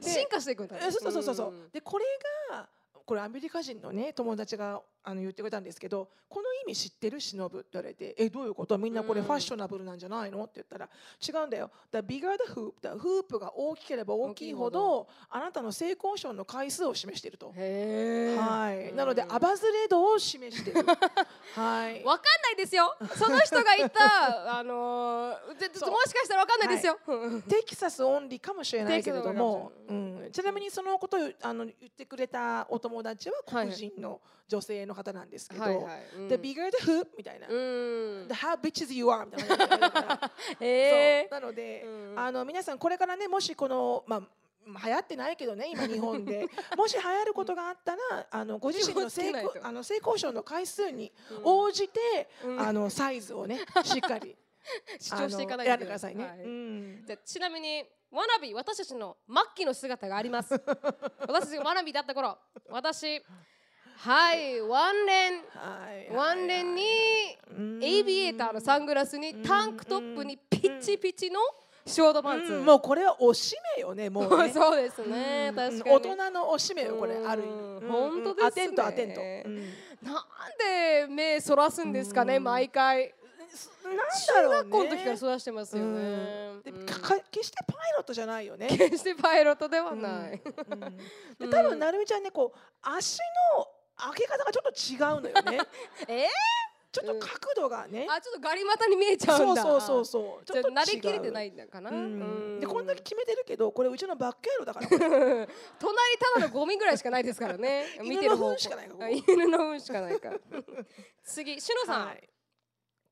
で [LAUGHS] 進化していくんだそうそうそうそう、ん。でこれがこれアメリカ人のね友達があの言ってくれたんですけどこの意味知ってる忍ぶって言われてえどういうこと？みんなこれうん。ファッショナブルなんじゃないの？って言ったら違うんだよ。だ bigger the hoop だフープが大きければ大きいほどあなたの性交渉の回数を示していると。はい、なのでうんアバズレ度を示している。[LAUGHS] はい。わかんないですよ。その人が言った、[LAUGHS] あのもしかしたらわかんないですよ。うんテキサスオンリーかもしれないけれども。うん、ちなみにそのことをあの言ってくれたお友達ははい黒人の女性の方なんですけど、はいはい。うん。The bigger the hoop みたいな、うん。The how bitches you are みたいな感じで言われるから。へ [LAUGHS] そう。なので、うん。あの皆さんこれからねもしこのまあ流行ってないけどね今日本で。[LAUGHS] もし流行ることがあったらあのご自身の性あの性交渉の回数にうん。応じて、うん。あのサイズをね [LAUGHS] しっかり主張していかないてくださいね。はい。うん。じゃあちなみにワナビ私たちの末期の姿があります。私たちがワナビだった頃私はいワンレン。はい。ワンレンにうんエイビエーターのサングラスにタンクトップにピッチピチのショートパンツ、うん。もうこれはおしめよね [LAUGHS] もうね。そうですね、うん確かに。大人のおしめよこれある意味。本当ですね。アテントアテント。うん。なんで目そらすんですかね、うん。毎回。なんだ中ろう学校の時ねからそらしてますよね、うん。でうん。かか決してパイロットじゃないよね。決してパイロットではない、う多分なるみちゃんねこう足の開け方がちょっと違うのよね。[LAUGHS] えちょっと角度がね。あちょっとガリ股に見えちゃうんだ。そうそうそうそう。ちょっと慣れきれてないんだかな、うん。うん。でこんだけ決めてるけどこれうちのバックヤードだから。[LAUGHS] 隣ただのゴミぐらいしかないですからね。[LAUGHS] 見てる方向。犬の糞しかないか犬の糞しかないから。次しのさん、はい。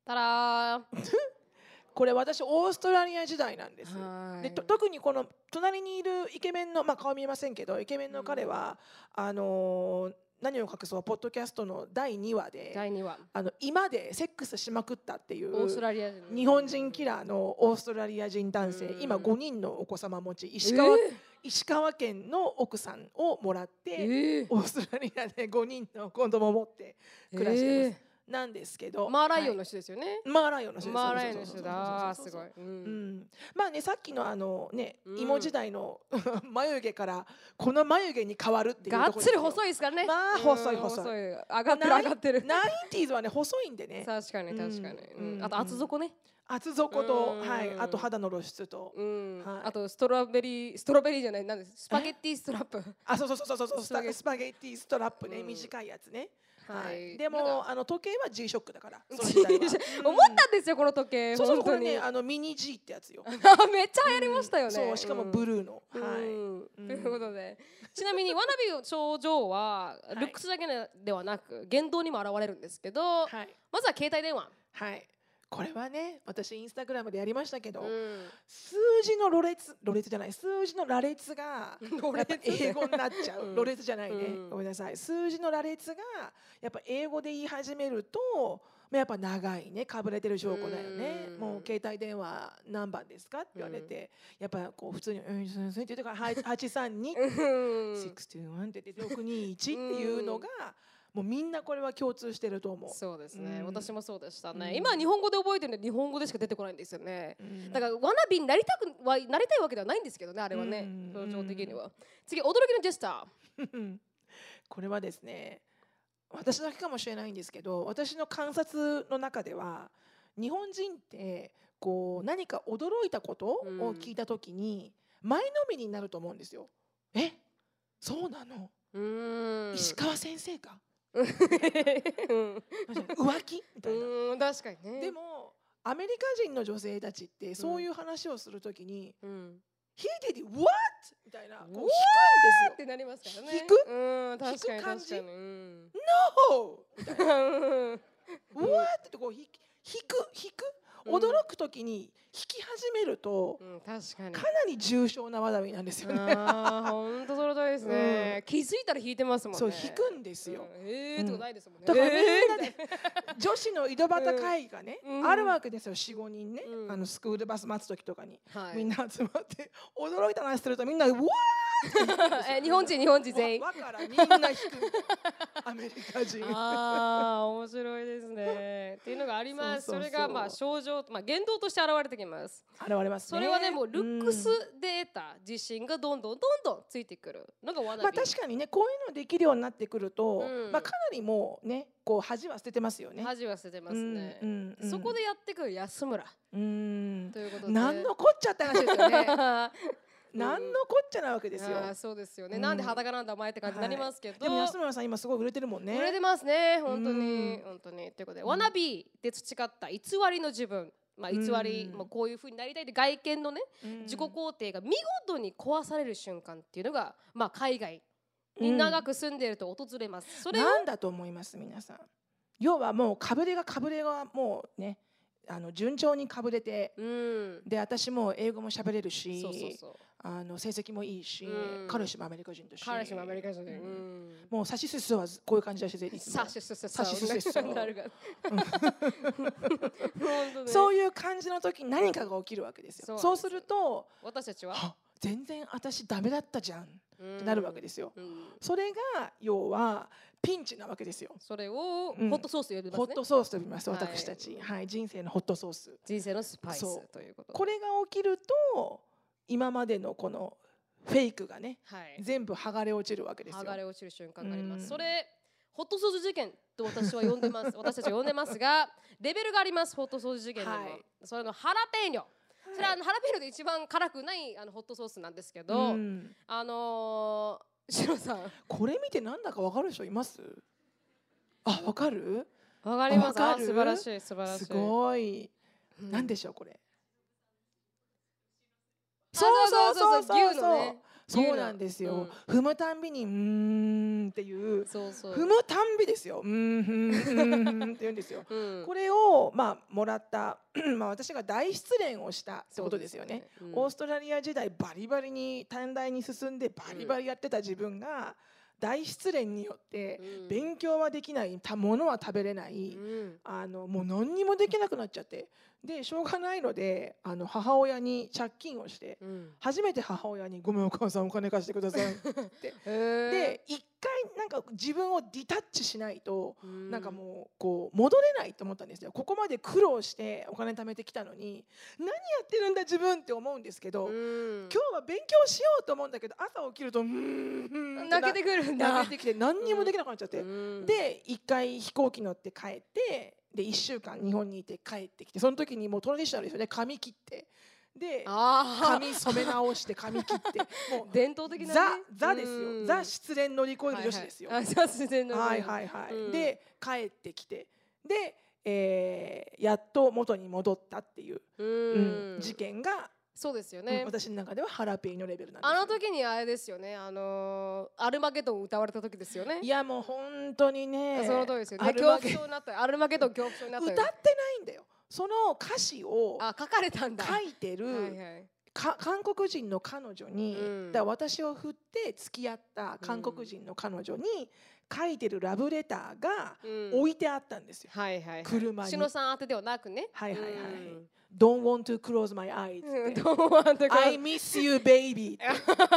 たらー。これ私オーストラリア時代なんです。はい。でと特にこの隣にいるイケメンのまあ顔見えませんけどイケメンの彼は、あのー何を隠そうポッドキャストの第2話で第2話。あの今でセックスしまくったっていうオーストラリア人日本人キラーのオーストラリア人男性うん。今5人のお子様持ち石川,、え石川県の奥さんをもらっーて、えー。オーストラリアで5人の子供を持って暮らしてます、なんですけどマーライオンはいの人ですよね、マーライオンの人です。マーライオンの人だ。すごい、う、うん。ん、まあねさっきのあのねうん。芋時代の眉毛からこの眉毛に変わるっていうがっつり細いいですからね。まあうん細い細い。上がってる上がってる。ナインティーズはね細いんでね。確かに確かに、うん。うん。あと厚底ね、厚底とうん。はい。あと肌の露出と。うん。はい。あとストロベリーストロベリーじゃないなんです。スパゲッティストラップ。あそうそうそうそうそう。ススパゲッティストラップね。うん。短いやつねははい。いでもあの時計は G ショックだから [LAUGHS] 思ったんですよこの時計うん。そうそうこれ本当にねあのミニ G ってやつよ。あ [LAUGHS] めっちゃ流行りましたよね、そうしかもブルーの。うんはい。うん。うん。ということで。ちなみにわなびの症状はい。ルックスだけではなく言動にも現れるんですけど、はい。まずは携帯電話、はいこれはね私インスタグラムでやりましたけどうん。数字のろれつろれつじゃない数字の羅列が英語になっちゃう。うん。ろれつじゃないね、うん。ごめんなさい。数字の羅列がやっぱ英語で言い始めるとまあやっぱ長いね。かぶれてる証拠だよね。うん。もう携帯電話何番ですかって言われて、やっぱこう普通に「うんそうそう」って言ってから「はい832」うん621って言って621っていうのが、もうみんなこれは共通してると思う。そうですね、うん。私もそうでしたね、うん。今日本語で覚えてるんで日本語でしか出てこないんですよね。うん。だからわなびになりたくはなりたいわけではないんですけどねあれはね。うん。表情的には。次驚きのジェスチャー。[LAUGHS] これはですね私だけかもしれないんですけど私の観察の中では日本人ってこう何か驚いたことを聞いた時に前のめりになると思うんですよ。え？そうなの、うーん。石川先生か？うん浮気？みたいな。うん確かにねでもアメリカ人の女性たちってそういう話をするときにうん「He did what?」みたいなこう引くん What？ですよっ。てなりますからね引く？うん確かに引く感じ？確かにうん「No!」みたいな。うんうわーってこうひ引く引く？うん驚くく時に引き始めるとうん、確かに。かなり重症な話題なんですよね。本当その通りですね。気づいたら弾いてますもんね。そう引くんですよ。うん。ええーとかないですもんね。だからみんなえで女子の井戸端会議がね、うん。あるわけですよ。45人ね、うん。あのスクールバス待つ時とかに、みんな集まって驚いた話すると。みんなうわ [LAUGHS] え日本人日本人ー全員。わわからみんな引く。[LAUGHS] アメリカ人。ああ面白いですね。っていうのがあります。それがまあ症状まあ言動として現れてきます。現れますねそれはねもうルックスうんで得た自信がどんどんどんどんついてくるのが。まあ確かにねこういうのできるようになってくると、うんまあかなりもうねこう恥は捨ててますよね。恥は捨ててますね。うんうんうんそこでやってくる安村うんということで。何のこっちゃって話ですよね。[LAUGHS] うん何のこっちゃなわけですよ。あーそうですよね、うんなんで裸なんだお前って感じになりますけど、でも安村さん今すごい売れてるもんね。売れてますね本当に、うん本当にということで、うんワナビーで培った偽りの自分まあ偽り、うん。もうこういう風になりたいって外見のね、うん。自己肯定が見事に壊される瞬間っていうのがまあ海外に長く住んでいると訪れます、それをなんだと思います皆さん。要はもうかぶれがかぶれがもうねあの順調にかぶれてうん。で私も英語も喋れるしあの成績もいいし、うん。彼氏もアメリカ人だし彼氏もアメリカ人で、ううん。んもうサシススはこういう感じだしいつもさしすすさしすす [LAUGHS] [LAUGHS] そういう感じの時に何かが起きるわけですよ。そうすると私たちは？あ全然私ダメだったじゃんってなるわけですよ。うん。それが要はピンチなわけですよ。それをうん。ホットソースと呼びますね、ホットソースと呼びますはい。私たち、はい、人生のホットソース。人生のスパイそスということ。これが起きると今までのこのフェイクがねはい。全部剥がれ落ちるわけですよ。剥。がれ落ちる瞬間があります、うん。それホットソース事件と私は呼んでます。私たちは呼んでますがレベルがありますホットソース事件にも、はい。それのハラペーニョそれはあのハラペーニョで一番辛くないあのホットソースなんですけど、うん。あのー、シロさん。これ見てなんだかわかる人います？あわかる？わかります。わか素晴らしい素晴らしい。すごい、うん。なんでしょうこれ？あそうそうそうそう。牛のねそうなんですよ、踏むたんびにうーんっていう。そうそう。踏むたんびですよ。うーんふんうーんって言うんですよ。うん。これをまあもらった [CLEARS THROAT] まあ私が大失恋をしたってことですよね。そうですよねオーストラリア時代バリバリに短大に進んでバリバリやってた自分が大失恋によってうん。勉強はできないたものは食べれない、うん。あのもう何にもできなくなっちゃってでしょうがないのであの母親に借金をしてうん。初めて母親に「ごめんお母さんお金貸してください」って。[LAUGHS] で一回なんか自分をディタッチしないとうん。なんかもうこう戻れないと思ったんですよ。ここまで苦労してお金貯めてきたのに何やってるんだ自分って思うんですけど、うん。今日は勉強しようと思うんだけど朝起きるとうーん泣けてくるんだ。泣けてきて何にもできなくなっちゃって、うん。で一回飛行機乗って帰ってで1週間日本にいて帰ってきてその時にもうトラディショナルですよね。髪切って。で髪染め直して髪切って。[LAUGHS] もう伝統的な、ね、ザザですよ。うんザ失恋乗り越える女子ですよ。はいはい、あザ自然のはいはいはい、うん。で帰ってきて。で、えーやっと元に戻ったっていう、ううんん事件が、そうですようんね、私の中ではハラペーニョレベルなんですよ。あの時にあれですよね。あのーアルマゲドン歌われた時ですよね。いやもう本当にねその通りですよね。恐怖症になった。アルマゲドン恐怖症になったよ歌ってないんだよ。その歌詞をあ書かれたんだ。書いてる、はいはい。か韓国人の彼女に、うん。だ私を振って付き合った韓国人の彼女に書いてるラブレターがうん。置いてあったんですよ。はいはいはい。車に。篠さん宛てではなくね。はいはいはい。はいうん。Don't want to close my eyes うんって。どうもあんたが I miss you baby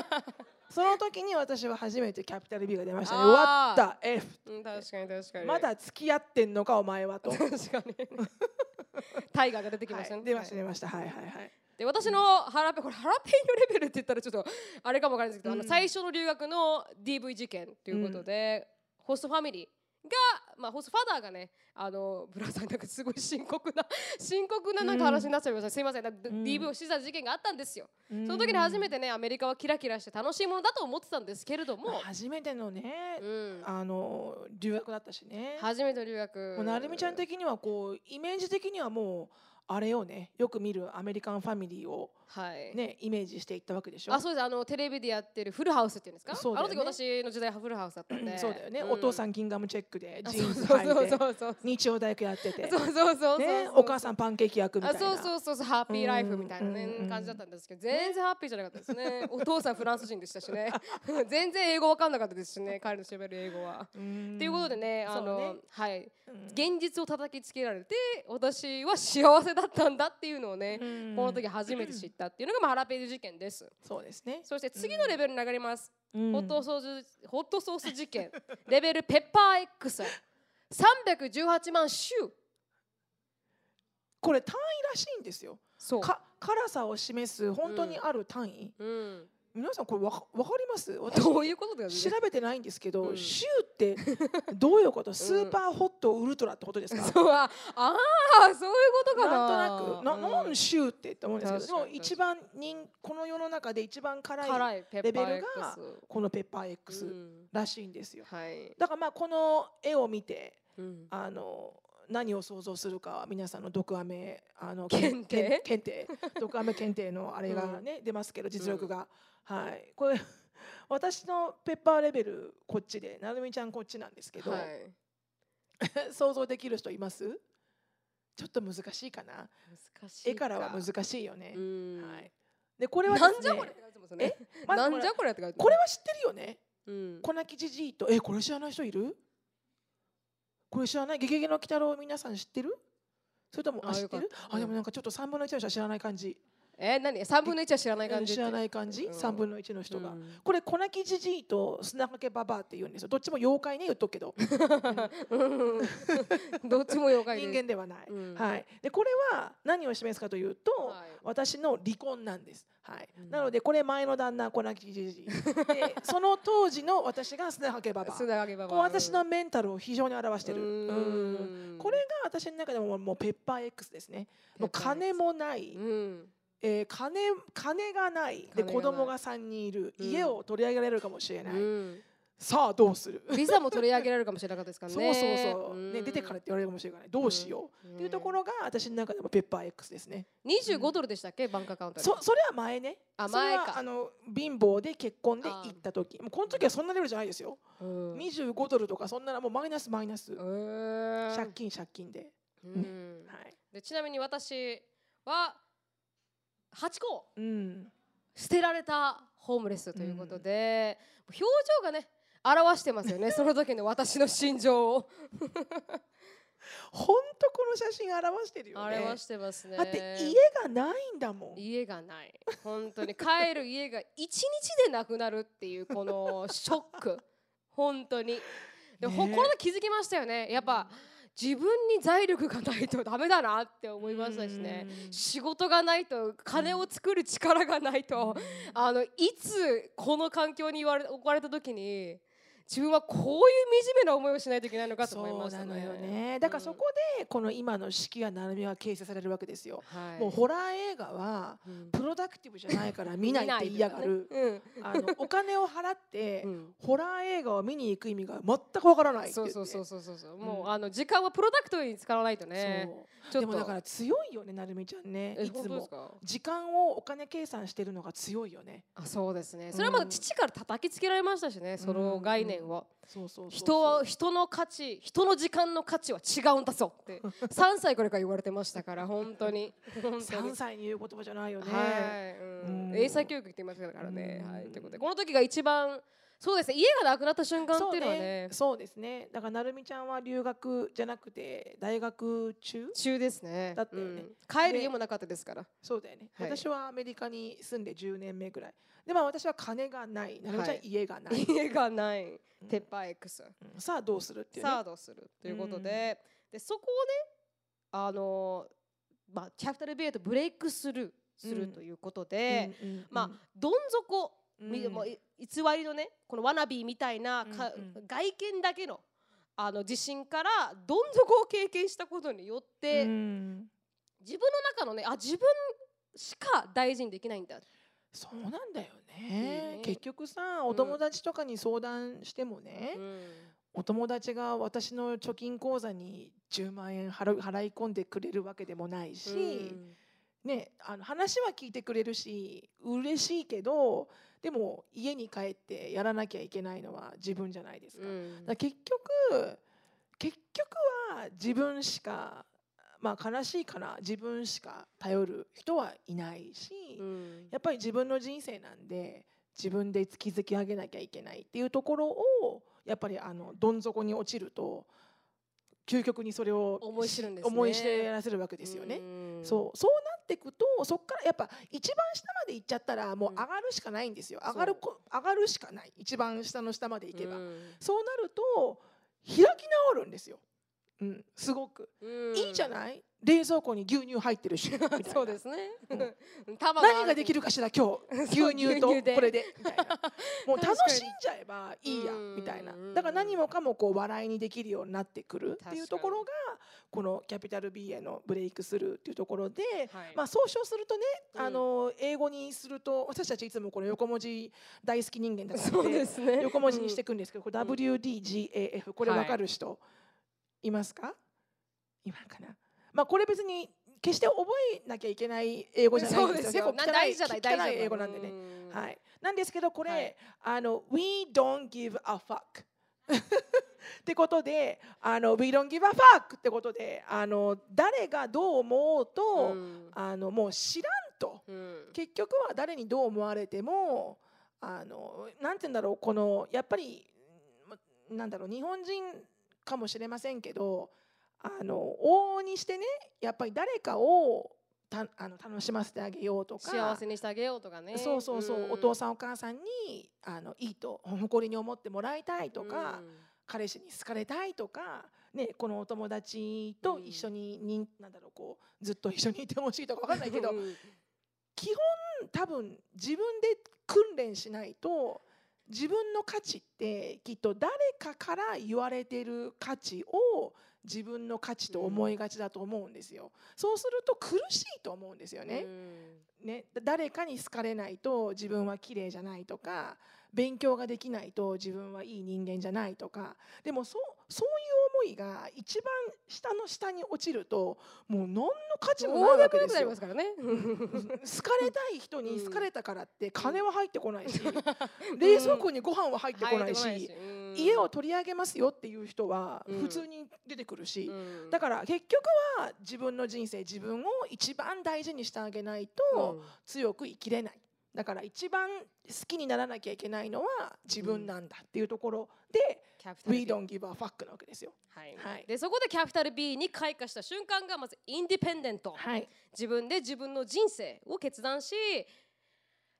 [LAUGHS] その時に私は初めてキャピタル B が出ましたね。What the F うん確かに確かに。まだ付き合ってんのかお前はと。確かに。タイガーが出てきましたね、はい、出ました出ました。はいはいはい。で私のハラペこれハラペーニョレベルって言ったらちょっとあれかもわからないですけど、うん。あの最初の留学の DV 事件ということで、ホストファミリー。が、まあ、ホストファダーがねあのブラザーなんかすごい深刻な [LAUGHS] 深刻ななんか話になっちゃいました、すいません。なん。かん DV をしてた事件があったんですよ、そその時に初めてねアメリカはキラキラして楽しいものだと思ってたんですけれども、初めてのね、うん、あの留学だったしね。初めての留学。もうなるみちゃん的にはこうイメージ的にはもうあれをね。よく見るアメリカンファミリーをはい、ねイメージしていったわけでしょ？あそうです。あのテレビでやってるフルハウスっていうんですか？あのそうだよね。時私の時代はフルハウスだったんで。そうだよね、ん。お父さんギンガムチェックであジーンズ履いて。日曜大工やってて。そうそうそうそうねお母さんパンケーキ焼くみたいなあそうそうそうそうハッピーライフみたいなねうん感じだったんですけど全然ハッピーじゃなかったですねお父さんフランス人でしたしね全然英語わかんなかったですしね彼の喋る英語は。とということでねあのねはいうん現実を叩きつけられて私は幸せだったんだっていうのをねうんこの時初めて知ったっていうのがまあハラページ事件です。そうですね。そして次のレベルに上がります。うん。ホットソースホットソース事件。レベルペッパー X 318万種これ単位らしいんですよ。そう。か辛さを示す本当にある単位、うん、皆さんこれわかわかります？私どういうことだよね。調べてないんですけど、うん。シューってどういうこと？スーパーホットウルトラってことですか、そうああーそういうことかな。なんとなくな、うん。なんシューってって思うんですけどでも確かに。一番人この世の中で一番辛い辛いペッパーレベル X がこのペッパー X うんらしいんですよ、はい、だからまあこの絵を見てうん、あの何を想像するかは皆さんの毒アメあの検定？検定。毒アメ検定のあれがね、出ますけど実力が、はい。これ [LAUGHS] 私のペッパーレベルこっちでなるみちゃんこっちなんですけど、はい、[LAUGHS] 想像できる人います？ちょっと難しいかな？難しい絵からは難しいよね、うん。はい、でこれはですねなんじゃこれって書いてますよね。まずこれなんじゃこれってこれは知ってるよね？うん。粉木じじいとえこれ知らない人いる？これ知らない？ゲゲゲの鬼太郎皆さん知ってる？それともああ知ってる？あでもなんかちょっと3分の1の人は知らない感じえ何？三分の一は知らない感じ知らないい感じ？うん。3分の1の人が。うん。これ粉木じじいと砂かけババアって言うんですよ。どっちも妖怪ね言っとくけど。[LAUGHS] どっちも妖怪です。人間ではない、うん。はい、でこれは何を示すかというと、はい。私の離婚なんです、はい。うん。なのでこれ前の旦那粉木じじい。[LAUGHS] でその当時の私が砂かけばば。こう私のメンタルを非常に表してる、これが私の中でももうペッパー X ですね。もう金もない、うんえー金金がない。で子供が3人いる、うん。家を取り上げられるかもしれない、うん。さあどうする？ビザも取り上げられるかもしれなかったですからそうねそうそう、ね、出てからって言われるかもしれない。どうしよう、っていうところが私の中でもペッパー X ですね、25ドルでしたっけ？バンクアカウントにそそれは前ね。あ前か。あの貧乏で結婚で行った時。もうこの時はそんなレベルじゃないですよ、うん。25ドルとかそんなのもうマイナスマイナス、えー借金借金で、うん。はい。でちなみに私は8個うん、捨てられたホームレスということで、表情がね表してますよねその時の私の心情を本当この写真表してるよね表してますねだって家がないんだもん家がない本当に帰る家が一日でなくなるっていうこのショック本当にでねこの時気づきましたよねやっぱ自分に財力がないとダメだなって思いましたしね。うん。仕事がないと金を作る力がないとあのいつこの環境に言われ置かれた時に自分はこういう惨めな思いをしないといけないのかとそ思いましたね。うなのよね。だからそこでこの今の式や成美は形成されるわけですよ、はい、もうホラー映画はうん。プロダクティブじゃないから見ないって言いやがる、う。ん。あのお金を払って、[LAUGHS] うん。ホラー映画を見に行く意味が全くわからないそうそうそうそうそうそう、もう、うん。あの時間はプロダクトに使わないとね。でもだから強いよね成美ちゃんね。えいつも。時間をお金計算してるのが強いよね。あそうですね。それはまだ父から叩きつけられましたしね、その概念を、そうそうそうそう。人は人の価値人の時間の価値は違うんだぞって。[LAUGHS] 3歳これから言われてましたから本当に。本当に。3歳に言う言葉じゃないよね、はい、うん。うん。英才教育って言いますからね、うんはい。ということでこの時が一番そうですね。家がなくなった瞬間っていうのはね。そうですね。だから成美ちゃんは留学じゃなくて大学中？中ですね。だったよね。うん。帰る家もなかったですから。そうだよね、はい。私はアメリカに住んで10年目ぐらい。でも私は金がない。成美ちゃんはい。家がない、[LAUGHS] 家がない。うん。ペッパー X うん。さあどうするっていうね。さあどうするということで,、でそこをねあのまあキャピタル B とブレイクスルーするうん。ということで、うんうんまあどん底、うんみもうい偽りのねこのワナビーみたいなか、うんうん。外見だけのあの自信からどん底を経験したことによって、うん。自分の中のねあ自分しか大事にできないんだ。そうなんだよね。ね結局さお友達とかに相談してもね、うん。お友達が私の貯金口座に10万円払い込んでくれるわけでもないし、うん。ねあの話は聞いてくれるし嬉しいけどでも家に帰ってやらなきゃいけないのは自分じゃないですか。うんだ結局結局は自分しかまあ悲しいかな自分しか頼る人はいないし、うんやっぱり自分の人生なんで自分で築き上げなきゃいけないっていうところをやっぱりあのどん底に落ちると究極にそれを思い知るんですね思い知らせるわけですよね。うんそうそうなっていくとそこからやっぱ一番下まで行っちゃったらもううん上がるしかないんですよ、上がるこ上がるしかない。一番下の下まで行けば、うん。そうなると開き直るんですよ、うん、すごく、うん。いいじゃない？冷蔵庫に牛乳入ってるし。[LAUGHS] そうですね。うん。玉何ができるかしら今日。[LAUGHS] 牛乳とこれで。みたいな。もう [LAUGHS] 楽しんじゃえばいいやうんみたいな。だから何もかもこう笑いにできるようになってくるっていうところがこのキャピタル B へのブレイクスルーっていうところではい。まあ総称するとねうん。あの英語にすると私たちいつもこの横文字大好き人間だからそうですね。横文字にしていくんですけど WDGAF これ分かる人いますか？今かな？まあこれ別に決して覚えなきゃいけない英語じゃないんですよ。結構大事じゃない大事英語なんでね。うんはい。なんですけどこれ、はいあの We don't give a fuck ってことであの We don't give a fuck ってことであの誰がどう思おうと、うんあのもう知らんとうん結局は誰にどう思われてもあのなんて言うんだろうこのやっぱりうんなんだろう日本人かもしれませんけどあの往々にしてねやっぱり誰かをたあの楽しませてあげようとか。幸せにしてあげようとかね。そうそうそう、ん。お父さんお母さんにあのいいと誇りに思ってもらいたいとか、彼氏に好かれたいとか、ね、このお友達と一緒にになんだろうこうずっと一緒にいてほしいとかわかんないけどうん。基本多分自分で訓練しないと自分の価値ってきっと誰かから言われてる価値を自分の価値と思いがちだと思うんですよ。そうすると苦しいと思うんですよね。うんね、誰かに好かれないと自分は綺麗じゃないとか勉強ができないと自分はいい人間じゃないとかでもそうそういう思いが一番下の下に落ちるともう何の価値どもないうわけですよ。ますからね。好かれたい人に好かれたからって金は入ってこないし、冷蔵庫にご飯は入ってこないし、家を取り上げますよっていう人はうん。普通に出てくるし、うん。だから結局は自分の人生自分を一番大事にしてあげないと、うん。強く生きれない。だから一番好きにならなきゃいけないのは自分なんだっていうところで、キャピタル We don't give a fuck なわけですよ。はい。はい。でそこでキャピタル B に開花した瞬間がまずインディペンデント。はい、自分で自分の人生を決断し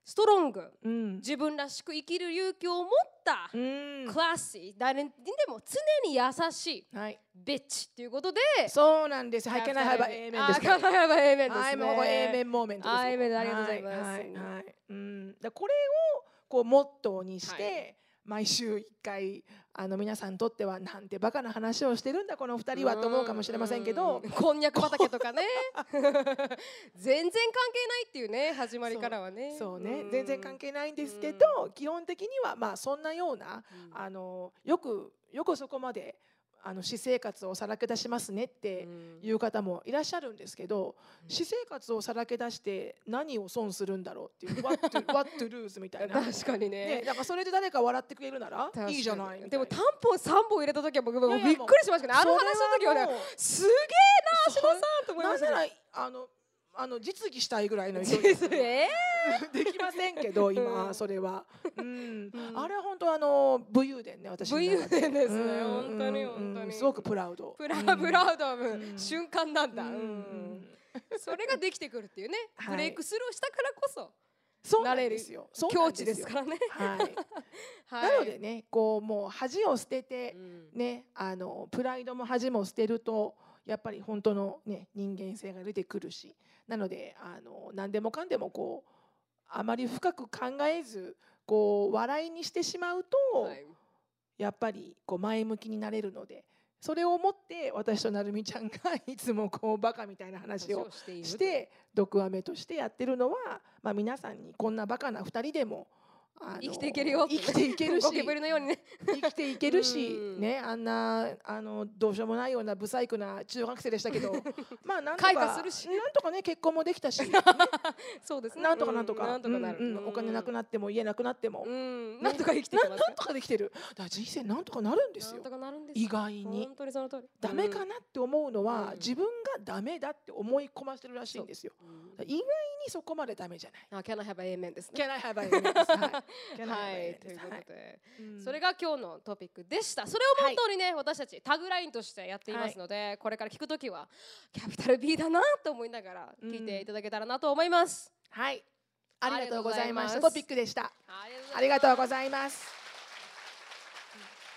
ストロング。うん。自分らしく生きる勇気を持ったうん。クラッシー。誰にでも常に優しいはい、ビッチっていうことでそうなんです。はい、けないはば A 面ですから。あ、か？ないは A 面ですね。はい、もうこれ A 面モーメントです。よ。あ A 面でありがとうございます。はい、はい、はい。うん、だこれをこうモットーにして、はい毎週一回あの皆さんにとってはなんてバカな話をしてるんだこの二人はと思うかもしれませんけどうん、こんにゃく畑とかね。[LAUGHS] 全然関係ないっていうね始まりからはね。そうね、ん。全然関係ないんですけど、基本的にはまあそんなようなうん。あのよくよくそこまであの私生活をさらけ出しますねってうん。いう方もいらっしゃるんですけど、うん。私生活をさらけ出して何を損するんだろうっていう [LAUGHS] what to, what to lose みたいな。[LAUGHS] 確かにね。ね、なんかそれで誰か笑ってくれるならいいじゃないでもタンポン3本入れた時は僕もびっくりしましたね。あの話の時はねすげえなそれ橋本さんと思いましたねなんならあのあの実技したいぐらいの勢い実えできませんけど今、それは、うんあれは本当あの武勇伝ね私武勇伝ですねうん本当に本当にすごくプラウドプラうんブラウドム、うん瞬間なんだ、うんうんそれができてくるっていうね、はいブレイクスルーしたからこそそうなれるんですよ境地ですからね。はい、はい、なのでねこうもう恥を捨ててうんねあのプライドも恥も捨てるとやっぱり本当のね人間性が出てくるしなのであの何でもかんでもこうあまり深く考えずこう笑いにしてしまうと、はい。やっぱりこう前向きになれるのでそれを思って私となるみちゃんがいつもこうバカみたいな話をして毒アメとしてやってるのは、まあ、皆さんにこんなバカな2人でも生きていけるよ。生きていけるし。ゴキブリのようにね。生きていけるし、うん。ね、あんなあのどうしようもないような不細工な中学生でしたけど [LAUGHS] まあなんとかするし。なんとかね結婚もできたし、ね [LAUGHS] そうですね。なんとかなんとか、うなんとかなる、うんうんお金なくなっても家なくなっても、うん。なんとか生きてますななんとかできてる。だから人生なんとかなるんですよ。意外に。本当にその通り。ダメかなって思うのは、うん。自分がダメだって思い込ませてるらしいんですよ。う。ん。意外にそこまでダメじゃない。あ Can I have a amen ですね。Can I have a amen です。はい [LAUGHS] はい。というこはい。とで、うん。それが今日のトピックでした。それを本当にね、私たちタグラインとしてやっていますので、これから聞くときはキャピタル B だなと思いながら聞いていただけたらなと思います、はい。ありがとうございましたトピックでした。はいありがとうございます。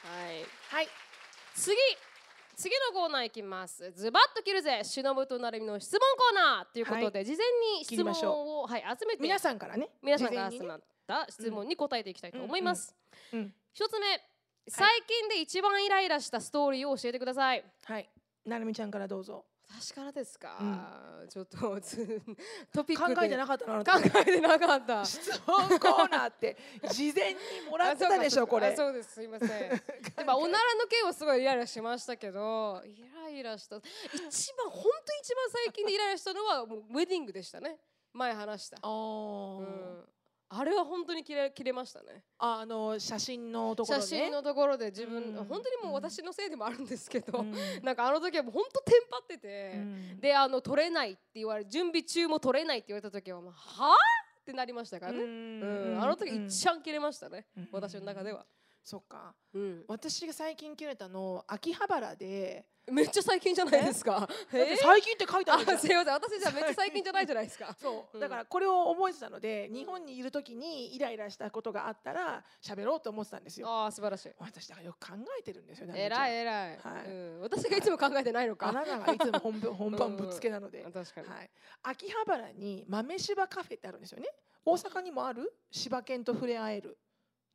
はい。はい。次。次のコーナーいきます。ズバッと切るぜ。しのぶとなるみの質問コーナーということで、事前に質問を、はい、集めて皆さんからね。皆さんから集まった質問に答えていきたいと思います、うん。一つ目最近で一番イライラしたストーリーを教えてください。はい。なるみちゃんからどうぞ。私からですか、ちょっとつトピックで。考えてなかったな考たえてなかった。質問コーナーって事前にもらってたでしょこれ。[LAUGHS] あそうです。す。いません。[LAUGHS] でまあおならの件はすごいイライラしましたけどイライラした一番本当に一番最近でイライラしたのはもうウェディングでしたね。前話した、うん、あれは本当に切れ切れましたね。ああの写真のところね写真のところで自分、うん。本当にもう私のせいでもあるんですけど、うん。[LAUGHS] なんかあの時はもう本当テンパってて、うん。であの取れないって言われ準備中も取れないって言われた時はもうはあ？ってなりましたからね、ううん。んあの時一番切れましたね、うん。私の中では、そっか。うん、私が最近切れたの秋葉原で。めっちゃ最近じゃないですか。最近って書いてあるじゃん。あすいません。私じゃめっちゃ最近じゃないじゃないですか。[LAUGHS] そう。うんだからこれを覚えてたので日本にいる時にイライラしたことがあったら喋ろうと思ってたんですよ。ああ素晴らしい。私だからよく考えてるんですよねえらいいえらい、はい。うん、私がいつも考えてないのか。あなたがいつも本番本番ぶっつけなので、[LAUGHS] 確かに、はい、秋葉原に豆柴カフェってあるんですよね。大阪にもある？柴犬と触れ合える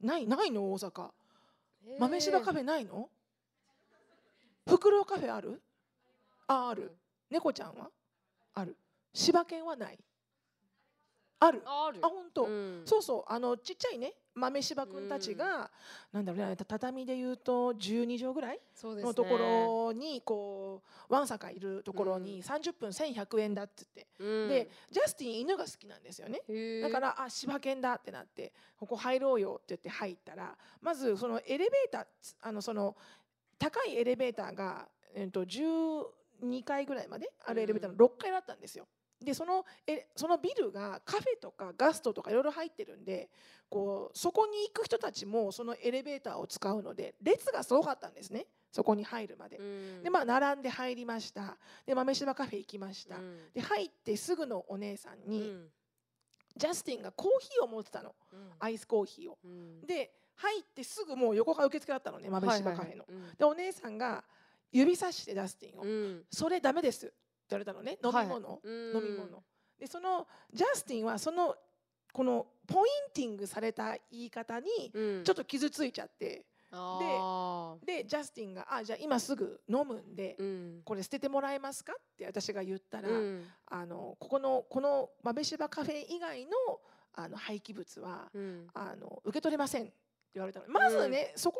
ないないの？大阪。豆柴カフフェないの？フクロウカフェある？あある。猫ちゃんは？ある。柴犬はない。ある。ある。あ本当、うん。そうそう。あのちっちゃいね豆柴くんたちが、なんだろうね畳で言うと12畳ぐらいのところにこうわんさかいるところに30分1100円だっつって、うん。でジャスティン犬が好きなんですよね。だからあ柴犬だってなってここ入ろうよって言って入ったらまずそのエレベーターあのその高いエレベーターが、えっと12階ぐらいまであるエレベーターの6階だったんですよ。でそのえそのビルがカフェとかガストとかいろいろ入ってるんでこうそこに行く人たちもそのエレベーターを使うので列がすごかったんですね。そこに入るまで。うん。でまあ並んで入りました。で豆柴カフェ行きました、うん。で入ってすぐのお姉さんうに、ん。ジャスティンがコーヒーを持ってたの。うん。アイスコーヒーを。うん。で入ってすぐもう横が受付だったのね豆柴カフェの。はいはいはい。でお姉さんが指さしてジャスティンを「うん。それダメです」言われたのね。飲み物、はい飲み物。でそのジャスティンはそのこのポインティングされた言い方にうん。ちょっと傷ついちゃって。あー。でジャスティンが「あじゃあ今すぐ飲むんで、うん。これ捨ててもらえますか?」って私が言ったら、うん。あのここのこの豆柴カフェ以外のあの廃棄物は、うん。あの受け取れませんって言われたの。まずね、そこ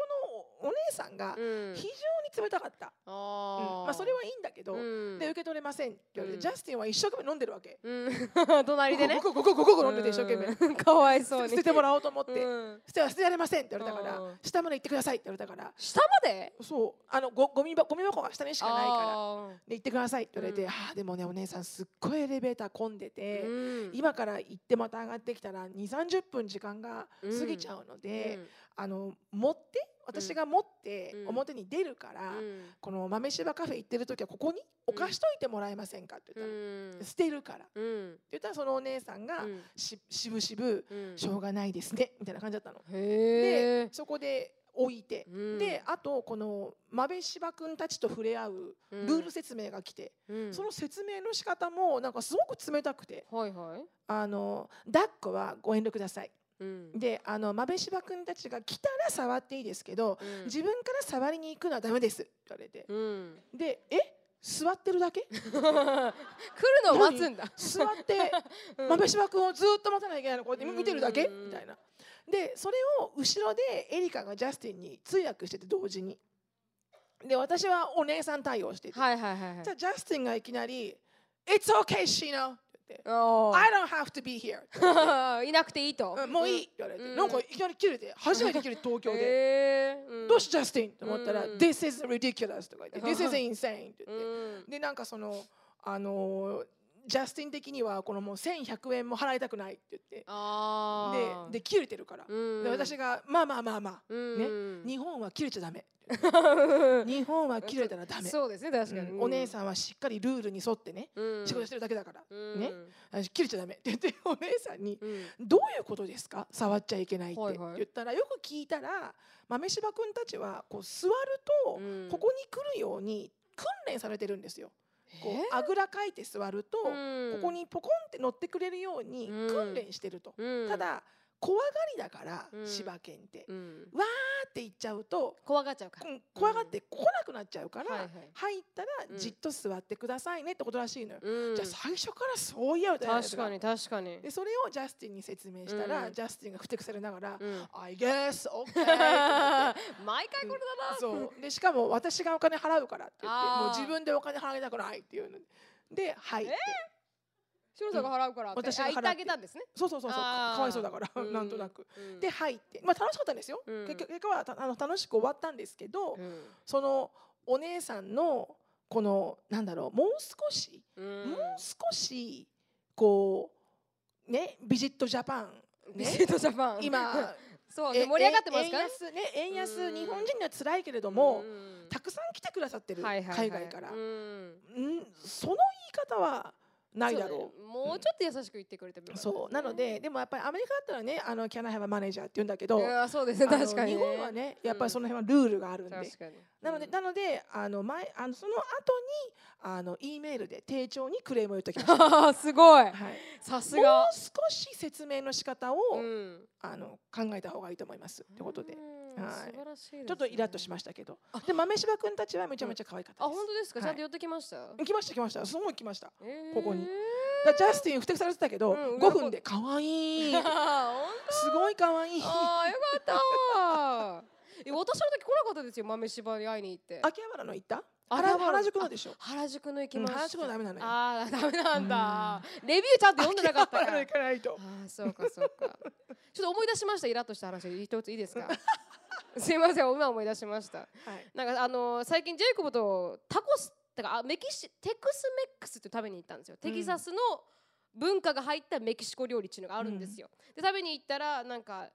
のお姉さんがうん。非常に冷たかった、あうん。ーまあ、それはいいんだけど、うん。で受け取れません。って言われて、うん。ジャスティンは一生懸命飲んでるわけ。うん。[LAUGHS] 隣でね。ゴクゴクゴクゴクゴク飲んでて一生懸命、うんかわいそうに捨ててもらおうと思って、うん捨ては捨てられませんって言われたから、うん下まで行ってくださいって言われたから下までそうあのごゴミばゴミ箱が下にしかないからあで行ってくださいって言われて、うんああでもねお姉さんすっごいエレベーター混んでて、今から行ってまた上がってきたら2 3 0分時間が過ぎちゃうので、あの持って私が持ってうん。表に出るから、うん。この豆柴カフェ行ってる時はここに置かしといてもらえませんかってう言ったの、ん。捨てるから。ってうん言ったらそのお姉さんがうん。ししぶしぶうん。しょうがないですねみたいな感じだったの。でそこで置いて、であとこの豆柴くんたちと触れ合うルール説明が来て、うん。その説明の仕方もなんかすごく冷たくて。はいはい。あの抱っこはご遠慮くださいうん。であの豆柴くんたちが来たら触っていいですけど、うん。自分から触りに行くのはダメです。って言われて、うん。でえ？座ってるだけ？[LAUGHS] 来るのを待つんだ。座ってうん。豆柴くんをずっと待たなきゃいけないのこうやって見てるだけ？うんみたいな。でそれを後ろでエリカがジャスティンに通訳してて同時に。で私はお姉さん対応してて、はいはいはいはい。じゃあジャスティンがいきなり「It's okay, ー [LAUGHS] I don't have to be here. [LAUGHS] いなくていいと。うんもういいって言われて、うん。なんかいきなり切れて初めて切れて東京で。どうしジャスティンと思ったら、うん。This is ridiculous とか言って、う [LAUGHS] ん This is insane って言って、うん。でなんかそのあのージャスティン的にはこのもう1100円も払いたくないって言って。でで切れてるから、うん。で私がまあまあまあまあ、うん。日本は切れちゃダメ。[LAUGHS] 日本は切れたらダメ、そうですね確かに、うん。お姉さんはしっかりルールに沿ってね、ん。仕事してるだけだから、うん。ね。あ切れちゃダメって言って [LAUGHS] お姉さんにうん「どういうことですか？触っちゃいけないって」言ったらよく聞いたら豆柴君たちはこう座るとうん。ここに来るように訓練されてるんですよ。こうえ？あぐらかいて座ると、うん。ここにポコンって乗ってくれるようにうん訓練してると、うん。ただ怖がりだから、うん。柴犬って、うん。わーって言っちゃうと、怖がっちゃうから。うん怖がって来なくなっちゃうから、はいはい。入ったらうん。じっと座ってくださいねってことらしいのよ、うん。じゃあ最初からそう言うたら確かに確かに。でそれをジャスティンに説明したら、うん。ジャスティンがふてくされながら「うん。I guess OK」[LAUGHS] 毎回これだなそう。でしかも私がお金払うからって言ってもう自分でお金払いたくないっていうの。で入って、シロさんが払うからって私が払って。あげたんですね。そうそうそうそう。かかわいそうだから、うん。なんとなく。うん。で入って。まあ楽しかったんですよ、うん。結局結果はたあの楽しく終わったんですけど、うん。そのお姉さんのこのなんだろうもう少し、うん。もう少しこうねビジットジャパンね。ビジットジャパン。今 [LAUGHS] そう盛り上がってますか？ら円安ね円安うん。日本人には辛いけれども、うん。たくさん来てくださってる、海外から、うん。うん？その言い方はないだろう。ねもうちょっと優しく言ってくれてもよかったそう。なのででもやっぱりアメリカだったらねあの Can I have a manager って言うんだけどそうですね。確かにね。日本はねやっぱりその辺はルールがあるんで、確かに。なので、うん。なのであの前あのその後にあの E メールで丁重にクレームを言ってきました。[LAUGHS] すごい。はい、さすもうが少し説明の仕方を、うんあの考えた方がいいと思います。ってことで、うんはい。素晴らしいですね。ちょっとイラッとしましたけど、で豆柴くんたちはめちゃめちゃ可愛かったあです。本当ですか？はい。ちゃんと寄ってきました？来ました来ました。すごい来ました。えー。ここに。だジャスティンふてくされてたけど、うん5分で可愛い。[LAUGHS] あすごい可愛い。あーよかった。わえ私の時来なかったですよ豆柴に会いに行って。秋葉原の行った？あ原原宿のでしょ？原宿の行きました、うん原宿のダメなのよ。ああダメなんだ、レビューちゃんと読んでなかったから。秋葉原行かないと。ああそうかそうか。ちょっと思い出しましたイラッとした話一ついいですか？[LAUGHS] すいません今思い出しました。はい。なんかあのー最近ジェイコブとタコスだからあメキシテクスメックスって食べに行ったんですよ、テキサスの文化が入ったメキシコ料理っていうのがあるんですよ、で食べに行ったらなんか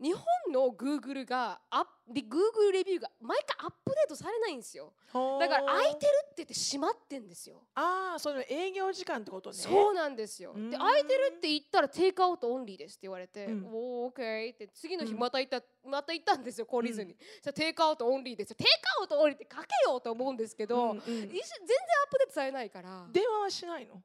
日本のグーグルがアップでグーグルレビューが毎回アップデートされないんですよ。だから空いてるって言って閉まってんですよ。ああその営業時間ってことね。そうなんですよ。うん。で空いてるって言ったらテイクアウトオンリーですって言われて、うん。おーって次の日うん。また行った、また行ったんですよ懲りずに。じゃテイクアウトオンリーです。よ。テイクアウトオンリーって書けよと思うんですけど、うんうん。全然アップデートされないから。電話はしないの？あ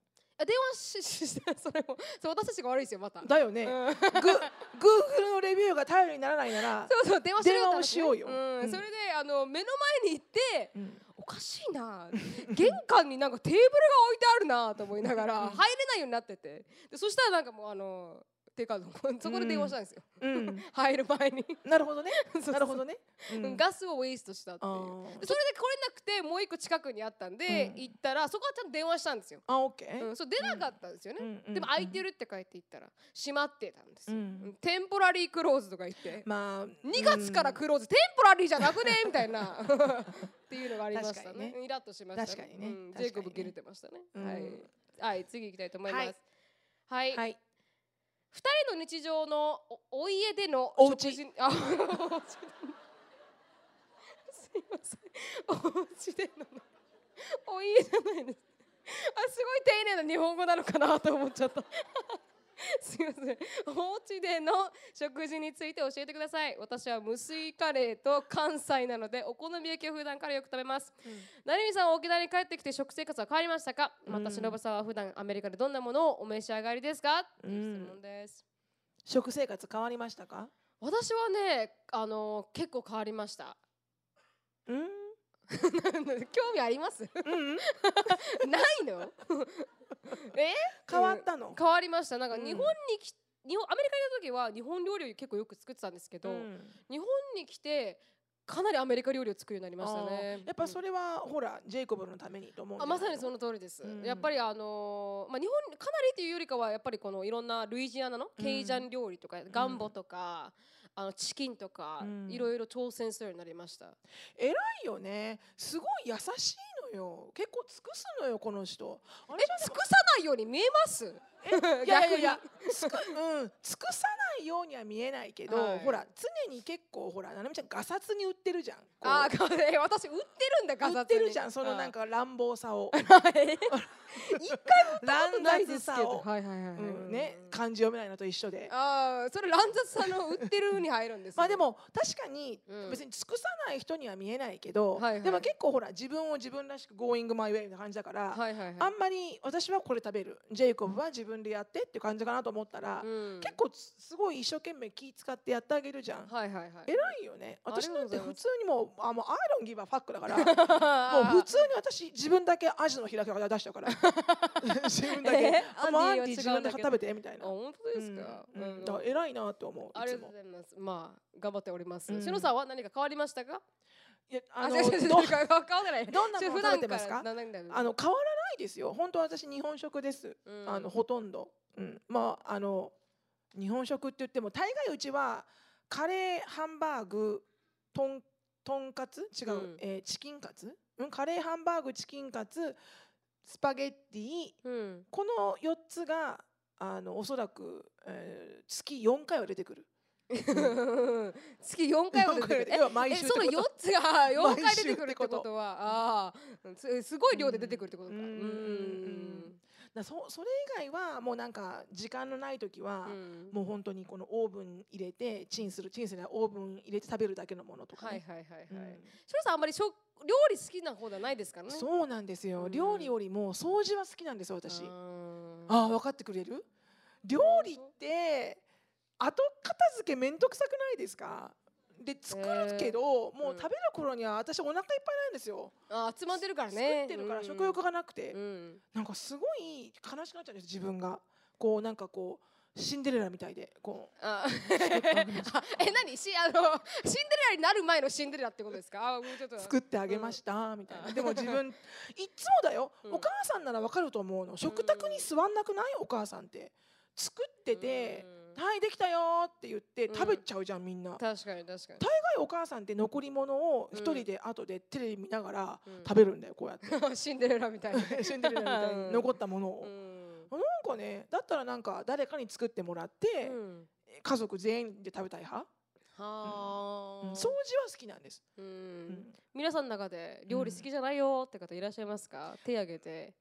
電話しししてそれもそう私たちが悪いですよまた。だよね、うん。ググーグルのレビューが頼りにならないならそうそう電話しよう電話をしようよ。ん。うん。それであの目の前に行って。うん。おかしいな。玄関になんかテーブルが置いてあるなと思いながら入れないようになってて。でそしたらなんかもうあのてかそこで電話したんですよ、うん、[LAUGHS] 入る前に。なるほどね。[LAUGHS] なるほどね、うん。ガスをウェイストしたっていう。それで来れなくてもう一個近くにあったんで、うん。行ったらそこはちゃんと電話したんですよ、あオッケー、うん、そう出なかったんですよね、うん。でも空いてる、るって書いて行ったら閉まってたんですよ、うん。テンポラリークローズとか言って、まあ2月からクローズ、テンポラリーじゃなくねみたいな。[LAUGHS] っていうのがありましたね。イラッとしましたね。うん、確かにね。ジェイコブ切れてましたね、うん。はい、はい、次行きたいと思います。はい。はい、はい二人の日常のおお家でのお家。[LAUGHS] あすいません。お家での。お家じゃないです。あすごい丁寧な日本語なのかなと思っちゃった [LAUGHS] すいません。お家での食事について教えてください。私は無水カレーと関西なのでお好み焼きを普段からよく食べます。成美さんは沖縄に帰ってきて食生活は変わりましたか？またうん忍さんは普段アメリカでどんなものをお召し上がりですか？うん。質問です。食生活変わりましたか？私はねあの結構変わりました。うん [LAUGHS] 興味あります？うん [LAUGHS] ないの？[LAUGHS] え？変わったの、変わりました。なんかうん。日本に来日本アメリカにいた時は日本料理を結構よく作ってたんですけど、うん。日本に来てかなりアメリカ料理を作るようになりましたあねー。やっぱそれは、ほらジェイコブのためにと思うんあまさにその通りです、うん。やっぱりあのーまあ日本かなりというよりかはやっぱりこのいろんなルイジアナのケイジャン料理とか、ガンボとかあのチキンとか、うん。いろいろ挑戦するようになりました。いいよね。すごい優しいのよ。結構尽くすのよこの人。あえ尽くさないように見えます？いやいやいや [LAUGHS] つく、うん、尽くさないようには見えないけど、はい。ほら常に結構ほらななみちゃんガサツに売ってるじゃん。あーえ私売ってるんだガサ売ってるじゃんそのなんか乱暴さを。[LAUGHS] はい。一回乱ないですけ雑さを、どはいはいはい。ね漢字読めないのと一緒で。ああそれ乱雑さの売ってるに入るんですね。まあでも確かにうん。別に尽くさない人には見えないけど、はいはい。でも結構ほら自分を自分らしく Going my way な感じだから、はいはいはい。あんまり私はこれ食べる。ジェイコブは自分でやってっていう感じかなと思ったら、うん。結構つすごい一生懸命気使ってやってあげるじゃん。はいはいはい。偉いよね。私がとうんて普通にもうあもうアイロンギバーファックだから。[LAUGHS] もう普通に私自分だけアジの開き方出しちゃうから。[LAUGHS] 自分だけ。え？あもうアンディ自分で食べてみたいあな。本当ですか、うん。だから偉いなと思うありがとうございます。まあ頑張っております、うん。しのさんは何か変わりましたか？いやあのどんなもの食べてますか？あの変わらないですよ。本当私日本食です、うん。あのほとんど、うん、まああの日本食って言っても大概うちはカレーハンバーグとんとんかつ？違う、うん。えーチキンカツ、うん、カレーハンバーグチキンカツスパゲッティ？うん。この4つがあのおそらく、えー月4回は出てくる。[LAUGHS] 月4回も出てくる。要は毎え週その4ってこと。つが [LAUGHS] 4回出てくるってこととはああすすごい量で出てくるってことか。ううんんだそそれ以外はもうなんか時間のない時は、うん。もう本当にこのオーブン入れてチンするチンするオーブン入れて食べるだけのものとかね、はいはいはいはい、うん。さんあんまりしょ料理好きな方ではないですからね。そうなんですよ、うん。料理よりも掃除は好きなんですよ私、うんああ分かってくれる？料理って後片付けめんどくさくないですか？で作るけど、もう食べる頃には私お腹いっぱいなんですよ、あ集まってるから作ねってるからうん。食欲がなくて、うん。なんかすごい悲しくなっちゃうんです自分が。こうなんかこうシンデレラみたいで。こう。[LAUGHS] え何？しあのシンデレラになる前のシンデレラってことですか？あもうちょっと。作ってあげましたみたいな、うんでも自分いっつもだよ、うん。お母さんならわかると思うの。食卓に座んなくない？お母さんって。作ってて「はいできたよ」って言ってうん。食べちゃうじゃんみんな、大確かに確かに。概お母さんって残り物を一人で後でテレビ見ながらうん。食べるんだよこうやって。シンデレラみたいな。シンデレラみたいに残ったものを、[LAUGHS] うん。なんかねだったらなんか誰かに作ってもらって、うん。家族全員で食べたい派、はあ。うん。掃除は好きなんです、ううんん。皆さんの中で料理好きじゃないよって方いらっしゃいますか？手挙げて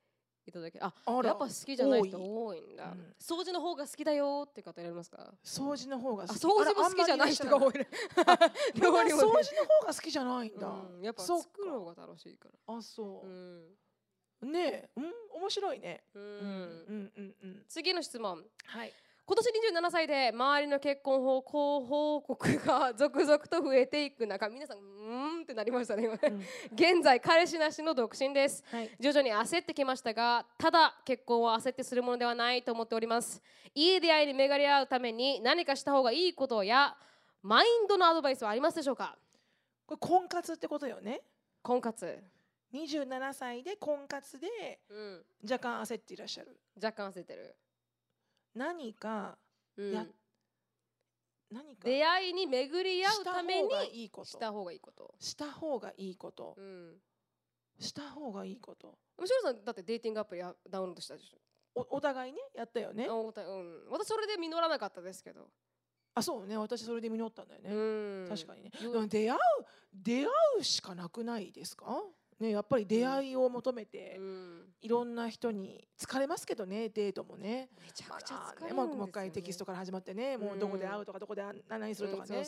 いただけあやっぱ好きじゃない人多多いんだ。うん。掃除の方が好きだよって方いられますか？掃除の方があ好き。掃除も好きじゃない人が多い。ね。[LAUGHS] 掃除の方が好きじゃないんだ、うん。やっぱ作る方が楽しいから。あそう。う、ん。ねえ。うん？面白いね、ううんん、うんうんうん。次の質問。はい今年27歳で周りの結婚報報告が続々と増えていく中皆さんうーんってなりましたね今ね。うん。現在彼氏なしの独身です。はい。徐々に焦ってきましたがただ結婚は焦ってするものではないと思っております。いい出会いに巡り合うために何かした方がいいことやマインドのアドバイスはありますでしょうか？これ婚活ってことよね。婚活、27歳で婚活でうん、若干焦っていらっしゃる。若干焦ってる、何かうん。や何か出会いに巡り合うためにした方がいいこと。した方がいいこと、した方がいいこと。うん、した方がいいこと。むしろさんだってデーティングアプリやダウンロードしたでしょ？おお互いねやったよね。あおた。うん、私それで実らなかったですけど、あそうね。私それで実ったんだよね、うん、確かにね。出会う出会うしかなくないですか？ねやっぱり出会いを求めて、うん、いろんな人に疲れますけどねデートもね。めちゃくちゃまあ疲れるんもう一回テキストから始まってね、もうどこで会うとかどこで何するとかね、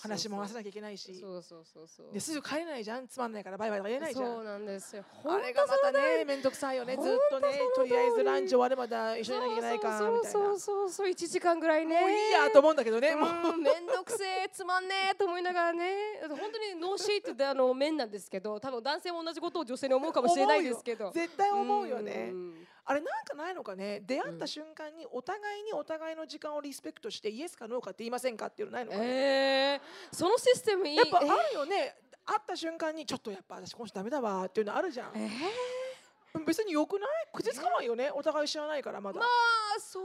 話も合わせなきゃいけないし。そうそうそうそう。ですぐ帰れないじゃん。つまんないからバイバイとか言えないじゃそうんなんですよ。あれがまたね。面倒くさいよね。ずっとねとりあえずランチ終わるまで一緒にいなきゃいけないかみたいな。そうそうそうそう。1時間ぐらいね。もういいやと思うんだけどね、もう。うんめんどくせえつまんねえと思いながらね。本当にノーシートであの面なんですけど多分男性も同じじことを女性に思うかもしれないですけど。絶対思うよね。ん。あれなんかないのかね？出会った瞬間にお互いにお互いの時間をリスペクトしてイエスかノーかって言いませんかっていうのないのかね、えー、そのシステムいい。やっぱあるよね。会った瞬間にちょっとやっぱ私この人ダメだわっていうのあるじゃん。えー、別に良くない？口つかないよね？お互い知らないからまだ、まあそ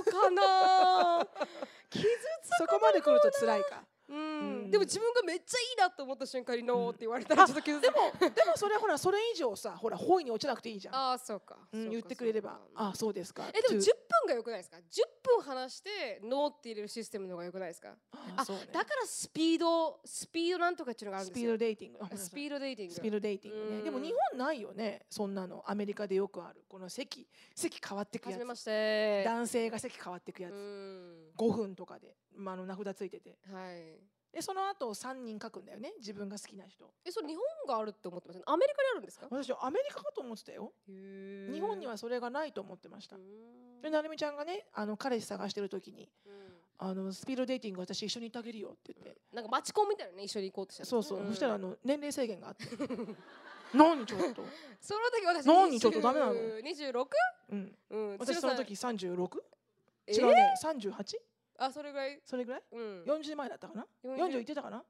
うかな。[LAUGHS] 傷つそこまで来ると辛いかでも自分がめっちゃいいなと思った瞬間にノーって言われたらちょっと傷つでもでもそれはほらそれ以上さほらホイに落ちなくていいじゃん、ああそうか,、言ってくれれば。ああそうですか。えでも to 10分が良くないですか？10分話してノーって入れるシステムの方が良くないですか？ああそうね。だからスピードスピードなんとかっていうのがあるんスピーですよドデーティング。スピードデーティング。スピードデーティングでも日本ないよねそんなの。アメリカでよくある。この席席変わってくやつ。はじめまして。男性が席変わってくやうつん。5分とかで、まあ、あの名札ついてて。はい。でその後3人書くんだよね。自分が好きな人。えそれ日本があるって思ってますアメリカにあるんですか？私アメリカかと思ってたよ。日日本にはそれがないと思ってました。うん。でなるみちゃんがねあの彼氏探してる時にうん。あのスピードデーティング私一緒に行ってあげるよって言って、なんかマチコンみたいなね一緒に行こうとしたそうそう、ん。そしたらあの年齢制限があって。[LAUGHS] 何ちょっと、その時私何ちょっとダメなの？26? うん、うん。私その時 36? え？違うね。38? あそれぐらい？それぐらい？うん。40前だったかな？40 40いってたかな？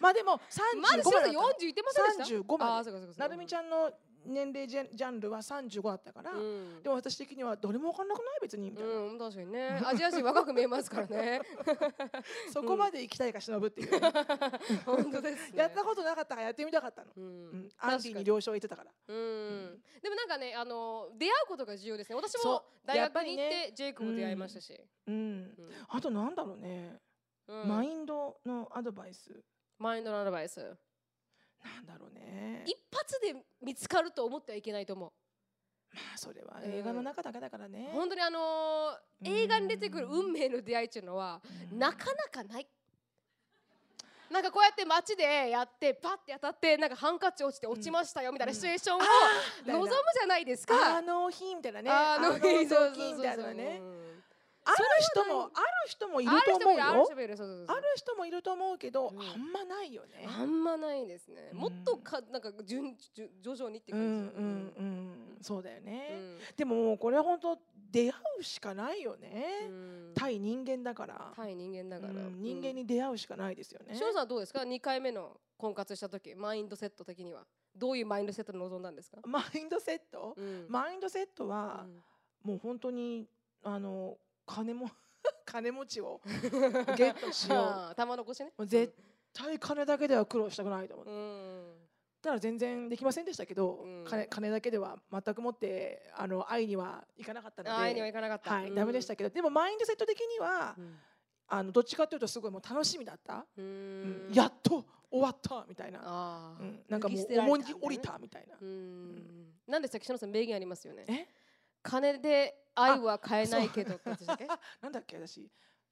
まあでも35までだった。40いってませんでした？35まで。あーそうかそうかそうか。なるみちゃんの年齢ジャンジャンルは35だったから、うん。でも私的にはどれも分かんなくない？別にみたいな、うん確かにね。アジア人若く見えますからね。[LAUGHS] そこまで行きたいか忍ぶっていう。ね、本当ですね。やったことなかったからやってみたかったの、ううん。んアンディに了承言ってたから。うん。でもなんかねあの出会うことが重要ですね。私も大学に行っね。てジェイクも出会いましたし。うん。あとなんだろうね、うん。マインドのアドバイス。マインドのアドバイスなんだろうね。一発で見つかると思ってはいけないと思う。まあそれは映画の中だけだからね、本当にあのー映画に出てくる運命の出会いっていうのはうん。なかなかない。なんかこうやって街でやってパッて当たってなんかハンカチ落ちて落ちましたよみたいなシチュエーションを望むじゃないですか。あの日みたいなね。あの時そうそうそうみたいなね。うんある人もある人もいると思うよ。ある人もいると思うけど、うん。あんまないよね。あんまないですね。うん。もっとかなんか順順徐々にってうん感じうんうん、そうだよね。うん。でももうこれは本当出会うしかないよね。うん。対人間だから、対人間だから。うん人間に出会うしかないですよね。しょうさんどうですか？2回目の婚活した時マインドセット的には。どういうマインドセットで臨んだんですか？マインドセット、うん。マインドセットはう、ん。もう本当にあの金も [LAUGHS] 金持ちを [LAUGHS] ゲットしよう。玉ね。もう絶対金だけでは苦労したくないと思って。うん。たら全然できませんでしたけど、うん。金金だけでは全くもってあの愛にはいかなかったので、会いにはいかなかった。はい、ダメでしたけどでもマインドセット的には、あのどっちかというとすごいもう楽しみだった、ううん。んやっと終わったみたいな、うん、なんかもう重荷降りたみたいな、うん。なんでしたっけ篠田さん名言ありますよね。え？金で愛は買えないけどってやつでしたっけ？[LAUGHS] なんだっけ私。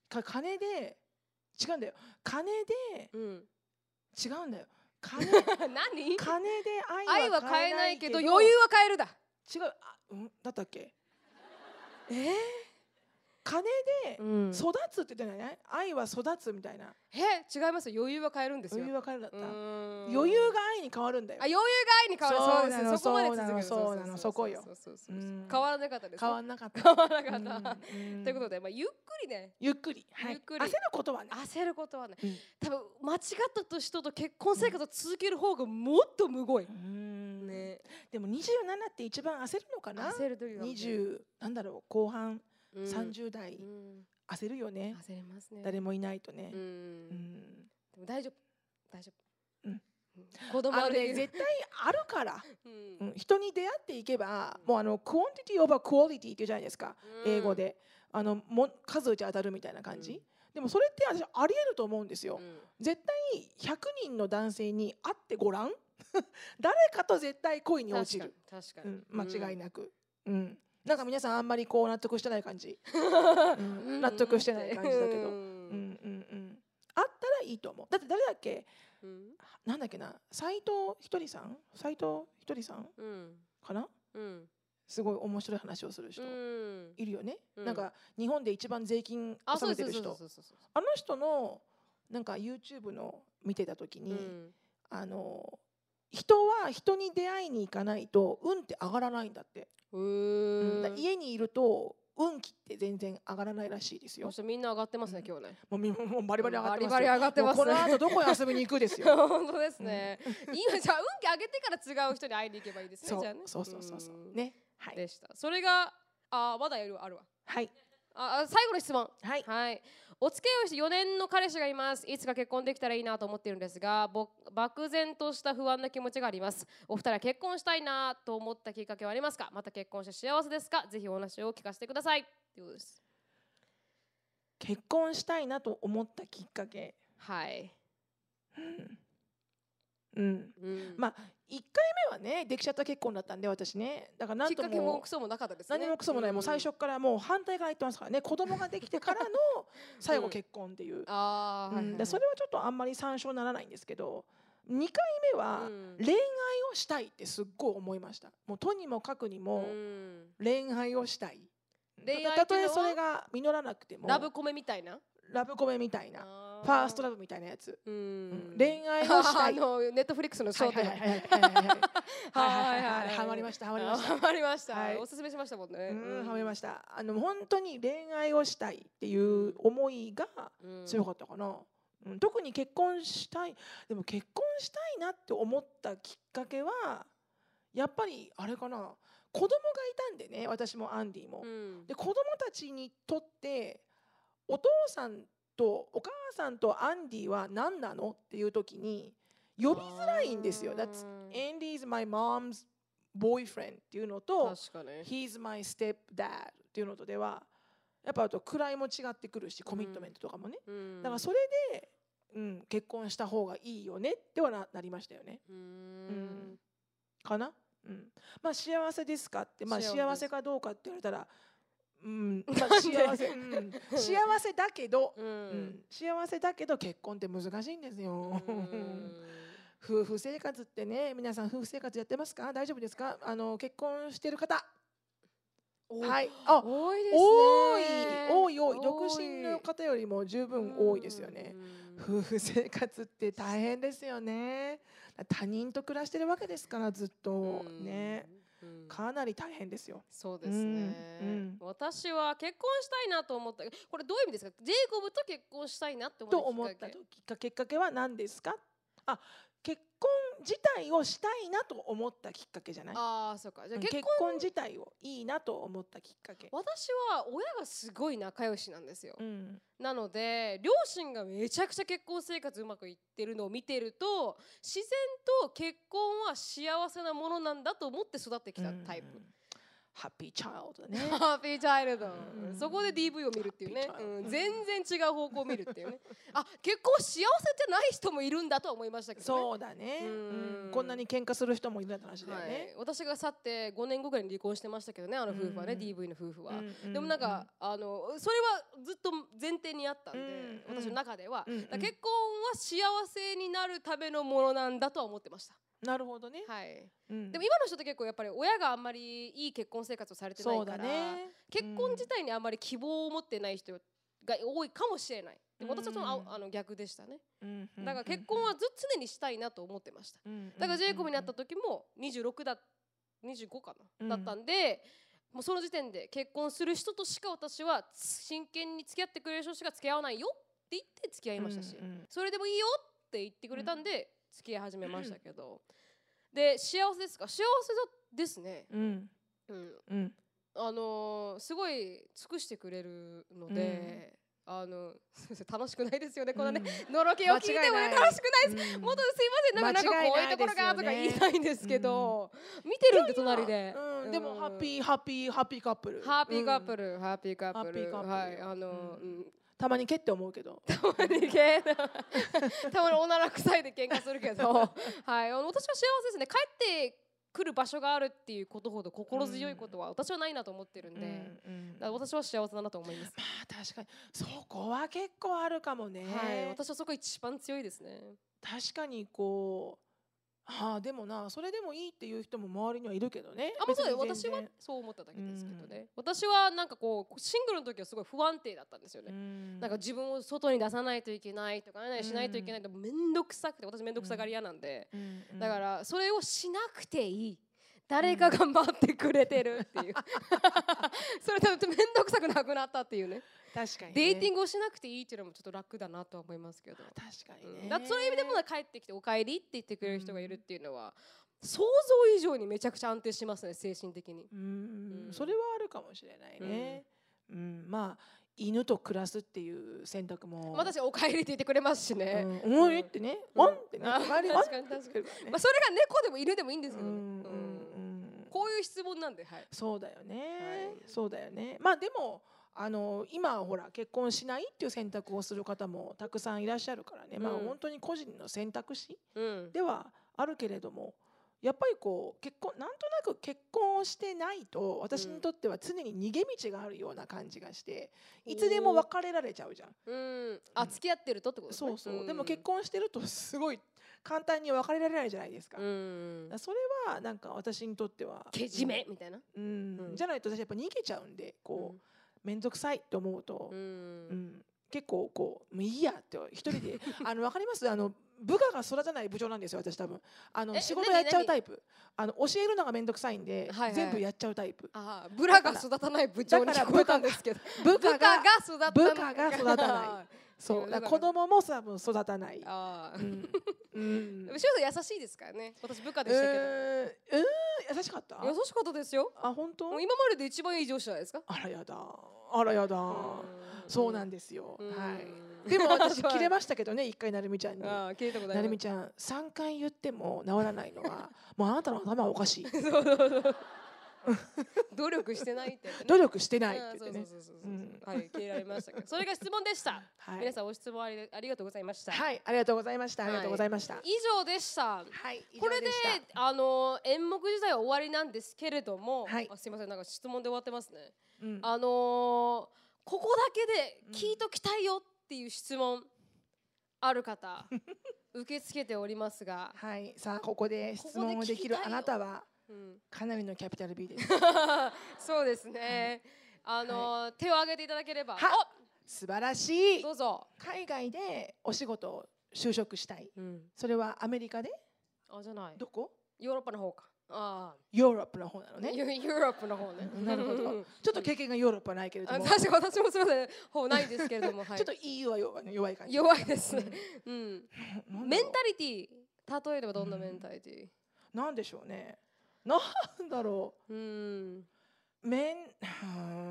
か金で違うんだよ。金でうん。違うんだよ。金 [LAUGHS] 何？金で愛愛はは買えないいけどけど余裕は買えるだ。違うあ、うん、だったっけ？えー、金でうん。育つって言ってない愛は育つみたいな。え違います。よ余裕は買えるんですよ。余裕は変えるだった。余余裕が愛に変わるんだよ。あ余裕が愛に変わる。そうですそこまで続くそうなのそうなのそこよ。変わらなかったです変わんなかった。変わらなかった。うん [LAUGHS] ということでまあゆっくりね。ゆっくり、はい、ゆっくり。焦ることはね、焦ることはね。うん。多分間違った人と結婚生活を続ける方がもっとむごい。うん。ね。でも27って一番焦るのかな？焦るとい。うか20なんだろう後半うん。30代うん。焦るよね。焦りますね。誰もいないとね。う、うん。んでも大丈夫。大丈夫。うん。子供あるね絶対あるから、うん。うん、人に出会っていけばもうあの quantity over quality って言うじゃないですか。英語で。あのも数打ち当たるみたいな感じ、うん。でもそれって私ありえると思うんですよ、うん。絶対100人の男性に会ってごらん。[LAUGHS] 誰かと絶対恋に落ちる、確かに。ん、間違いななく、うんなんか皆さんあんまりこう納得してない感じ、うん。納得してない感じだけど、うん。うんうん、あったらいいと思う。だって誰だっけ？うん。なんだっけな？斎藤ひとりさん？斎藤ひとりさん？うん。かな？うん。すごい面白い話をする人、うん。いるよね、うん。なんか日本で一番税金納めてる人。あの人のなんか YouTube の見てた時に、うん。あの人は人に出会いに行かないと運って上がらないんだって、ううん家にいると運気って全然上がらないらしいですよみんな上がってますね、うん今日ね。もうみもうバリバリ上がってますよバリバリ上がってますもうこの後どこへ遊びに行くですよ [LAUGHS] 本当ですね。今じゃあ運気上げてから違う人に会いに行けばいいですね。そうじゃあね。そうそうそうそううんねはいでした。それがあまだいるあるわ。はいああ最後の質問。はいはい。お付き合いをして4年の彼氏がいます。いつか結婚できたらいいなと思っているんですが、ぼ漠然とした不安な気持ちがあります。お二人は結婚したいなと思ったきっかけはありますか？また結婚して幸せですか？ぜひお話を聞かせてください。ということです。結婚したいなと思ったきっかけはい。うんうんまあ1回目はねできちゃった結婚だったんで私ね。だからなんきっともかけもクソもなかったですね。何もクソもない。もう最初からもう反対から言ってますからね。子供ができてからの [LAUGHS] 最後結婚っていう、あでそれはちょっとあんまり参照ならないんですけど2回目はうん。恋愛をしたいってすっごい思いました。もうとにもかくにもうん。恋愛をしたい。うのはとえそれが実らなくても。ラブコメみたいな？ラブコメみたいなファーストラブみたいなやつ、恋愛をしたいネットフリックスのショトはいはいはいはいハマりましたハマりましたハマりました、はい、おすすめしましたもんねハマりましたあの本当に恋愛をしたいっていう思いが強かったかな、特に結婚したいでも結婚したいなって思ったきっかけはやっぱりあれかな子供がいたんでね私もアンディも、で子供たちにとってお父さんとお母さんとアンディは何なの？っていう時に呼びづらいんですよ。That's あー。Andy's my mom's boyfriend っていうのと He's my stepdad っていうのとではやっぱあと位も違ってくるしコミットメントとかもね、うん。だからそれで、うん、結婚した方がいいよねってはななりましたよね。うん。ん。かな、うん、まあ幸せですかって、まあ、幸せかどうかって言われたら、うん。まあ、幸せ、うん、[LAUGHS] 幸せだけど、ううん。ん、幸せだけど結婚って難しいんですよ。うん。[LAUGHS] 夫婦生活ってね皆さん夫婦生活やってますか？大丈夫ですか？あの結婚してる方。おはい。あ多いですね。多い多い多い。独身の方よりも十分多いですよね。うん。夫婦生活って大変ですよね。他人と暮らしてるわけですからずっと。うん。ね。うんかなり大変ですよ。そうですね、うん私は結婚したいなと思った。これどういう意味ですか？ジェイコブと結婚したいなって思とったきっかけ。思ったきっかけは何ですか？あ結婚自体をしたいなと思ったきっかけじゃない？ああそうか。じゃ結婚結婚自体をいいなと思ったきっかけ。私は親がすごい仲良しなんですよ、うん。なので両親がめちゃくちゃ結婚生活うまくいってるのを見てると自然と結婚は幸せなものなんだと思って育ってきたタイプ、うんハッピーチャイルドね。ハッピーチャイルド、うん。そこで DV を見るっていうね。うん、全然違う方向を見るっていうね。[LAUGHS] あ結婚幸せじゃない人もいるんだとは思いましたけどね。そうだね、うん。うん。こんなに喧嘩する人もいるって話だよはい。ね。、私が去って5年後ぐらいに離婚してましたけどねあの夫婦はね、うん DV の夫婦は、うんでもなんか、あのそれはずっと前提にあったんで、うん私の中では、結婚は幸せになるためのものなんだとは思ってました、なるほどね。はい、うん。でも今の人って結構やっぱり親があんまりいい結婚生活をされてないうから、ね。結婚自体にあんまり希望を持ってない人が多いかもしれない。でも私はその、うんああの逆でしたね。うんだから結婚はず常にしたいなと思ってました。うんだからジェイコブになった時も26だ25かうん。な、だったんでもうその時点で結婚する人としか私は真剣に付き合ってくれる人しか付き合わないよって言って付き合いましたし、うんうん。それでもいいよって言ってくれたんで付き合い始めましたけど、で幸せですか？幸せだですね、うん。うん、うん。あのーすごい尽くしてくれるので、あの [LAUGHS] 楽しくないですよねこのね、のろけを聞いてもね楽しくないです。うん。もっとすいませんなんかなんかこういうところがとか言いたいんですけど、見てるんで隣で、うん。でもハッーピーハッピーハッピーカップル。ハッピーカップルル、ハッピーカップル。ハッピーカップル。はい。あの、ううん。んたまに蹴って思うけど。[LAUGHS] たまにけ [LAUGHS] たまにおなら臭いで喧嘩するけど。[LAUGHS] はい。私は幸せですね。帰ってくる場所があるっていうことほど心強いことは私はないなと思ってるんで、うんうん。私は幸せだなと思います、まあ確かに。そこは結構あるかもね、はい。私はそこ一番強いですね。確かにこうはあでもなそれでもいいっていう人も周りにはいるけどね。あ、まあ、そうだよ。私はそう思っただけですけどね、私はなんかこうシングルの時はすごい不安定だったんですよね、うん。なんか自分を外に出さないといけないとか何々しないといけないと面倒くさくて私面倒くさがり屋なんで、うん。うん。だからそれをしなくていい誰かが待ってくれてるっていう。[LAUGHS] それで面倒くさくなくなったっていうね。確かに、ね、デーティングをしなくていいっていうのもちょっと楽だなとは思いますけど、確かにね、うん。そういう意味でも帰ってきて「おかえり」って言ってくれる人がいるっていうのは、想像以上にめちゃくちゃ安定しますね精神的に。うん。うん。それはあるかもしれないね、うん。まあ犬と暮らすっていう選択も。まあ、私「おかえり」って言ってくれますしね。うん、おいってね、うん。ワンってね、あ周り確かに確かにに。まあ、それが猫でも犬でもいいんですけどね。うんうんうんうんこういう質問なんで、はい。そうだよね、はいそうだよねまあでもあの今はほら結婚しないっていう選択をする方もたくさんいらっしゃるからね、まあうん本当に個人の選択肢うん。ではあるけれどもやっぱりこう結婚なんとなく結婚をしてないと私にとっては常に逃げ道があるような感じがしていつでも別れられちゃうじゃん。うん。あ、付き合ってるとってことですねそうそう、でも結。婚してるとすごい簡単に別れられないじゃないですか。それはなんか私にとっては。けじめみたいな？うん。うん。じゃないと私やっぱ逃げちゃうんでこう面倒くさいと思うと。う、ん。うん。結構こうもういいやって一人で。[LAUGHS] あのわかります？あの部下が育たない部長なんですよ私多分。あのえ仕事やっちゃうタイプ。あの教えるのが面倒くさいんで、全部やっちゃうタイプ。ああ、ブラが育たない部長に聞こえたんですけど。部下部下がが育たない。部下が育たないそう。だ子供も多分育たない、ああう。ん。うん。でも、翔さん優しいですからね。私部下でしたけど。うー優しかった？優しかったですよ。あ本当？今までで一番いい上司じゃないですか。あらやだ。あらやだ。そうなんでですよ、うん。はい。[LAUGHS] でも私切れましたけどね一回なるみちゃんに。ああ、聞いたことあなる。みちゃん3回言っても治らないのは [LAUGHS] もうあなたの頭はおかしい。そうそうそう。[LAUGHS] 努力してないって。努力してないって言ってね。はい、切られました。けど。それが質問でした。はい。皆さんお質問ありありがとうございました。はいありがとうございました。ありがとうございました。以上でした。はい以これであの演目自体は終わりなんですけれども、はい。あすいませんなんか質問で終わってますね。うん。あのーここだけで聞いときたいよっていう質問ある方 [LAUGHS] 受け付けておりますが、はい。さあここで質問をできるあなたはうん、かなりのキャピタル B です。[LAUGHS] そうですね。あのー手を挙げていただければ、は素晴らしい。おどうぞ。海外でお仕事を就職したい。うん、それはアメリカで？あじゃない。どこ？ヨーロッパの方か。あヨーロッパの方なのあ、ねユユーロップの方ね。[LAUGHS] なるほど。うん。ちょっと経験がヨーロッパはないけれども。確か私もすみません、方ないんですけれども、[LAUGHS] はい。っ。と EU は弱い弱い感じ。弱いですね。うん。メンタリティ、例えばどんなメンタリティ？なんでしょうねなんだろうん。うめん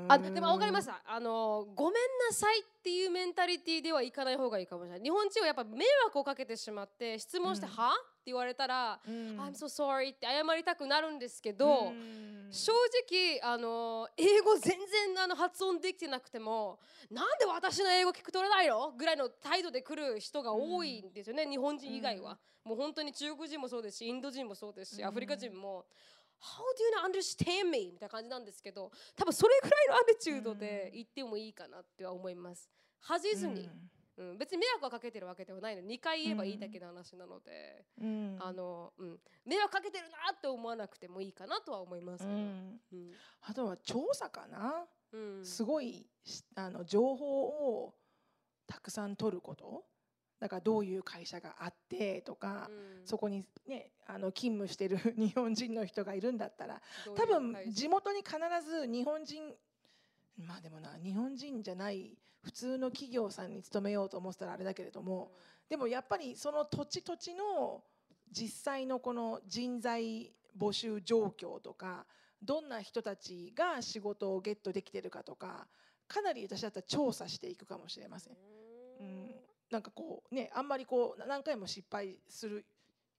あ、でもわかりました。あのごめんなさいっていうメンタリティではいかない方がいいかもしれない。日本人はやっぱ迷惑をかけてしまって質問して、うんは？言われたら、うん。I'm so sorry って謝りたくなるんですけど。うん。正直あの英語全然あの発音できてなくてもなんで私の英語聞く取れないの？ぐらいの態度で来る人が多いんですよね、日本人以外は、もう本当に中国人もそうですしインド人もそうですし、うん。アフリカ人も How do you not understand me? みたいな感じなんですけど多分それぐらいのアティチュードで言ってもいいかなっては思います。恥じずに、うん別に迷惑はかけてるわけではないの。2回言えばいいだけの話なので、うん。あのうん、迷惑かけてるなって思わなくてもいいかなとは思いますけど、うん。うん。あとは調査かな。うん。すごいしあの情報をたくさん取ること。だからどういう会社があってとか、うん。そこにねあの勤務してる日本人の人がいるんだったら多分地元に必ず日本人まあでもな日本人じゃない普通の企業さんに勤めようと思ってたらあれだけれどもでもやっぱりその土地土地の実際のこの人材募集状況とかどんな人たちが仕事をゲットできてるかとかかなり私だったら調査していくかもしれません。うん、なんかこうねあんまりこう何回も失敗する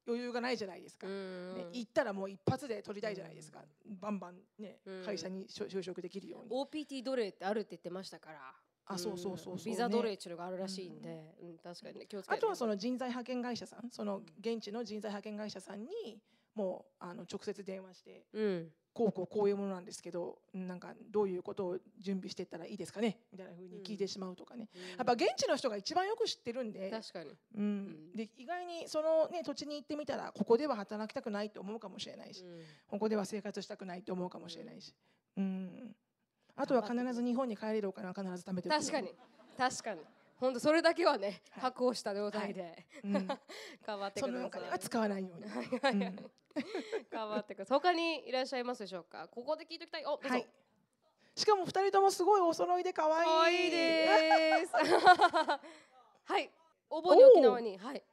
余裕がないじゃないですか。うんね、行ったらもう一発で取りたいじゃないですか、バンバンね、うん会社に就就職できるように。OPT 奴隷ってあるって言ってましたからあそうそうそうそうビザ奴隷っていうのがあるらしいんで、うん。確かにね。気をつけてあとはその人材派遣会社さん。その現地の人材派遣会社さんにもうあの直接電話してうん。こうこうこういうものなんですけどなんかどういうことを準備していったらいいですかね？みたいな風に聞いてしまうとかね、やっぱ現地の人が一番よく知ってるんで。確かに。うん。ん。で意外にその、ね、土地に行ってみたらここでは働きたくないと思うかもしれないし、うん。ここでは生活したくないと思うかもしれないし、うん、あとは必ず日本に帰れるお金は必ず貯めて確かに。確かに。本当それだけはねはい。確保した状態でうん、[LAUGHS] 頑張ってそくださのお金はい使わないように。はいはい。はいうん。[LAUGHS] 頑張ってください。他にいらっしゃいますでしょうか？ここで聞いておきたい。おはい。しかも二人ともすごいお揃いで可愛い。可愛いです。[LAUGHS] はい。お盆に沖縄に。はい。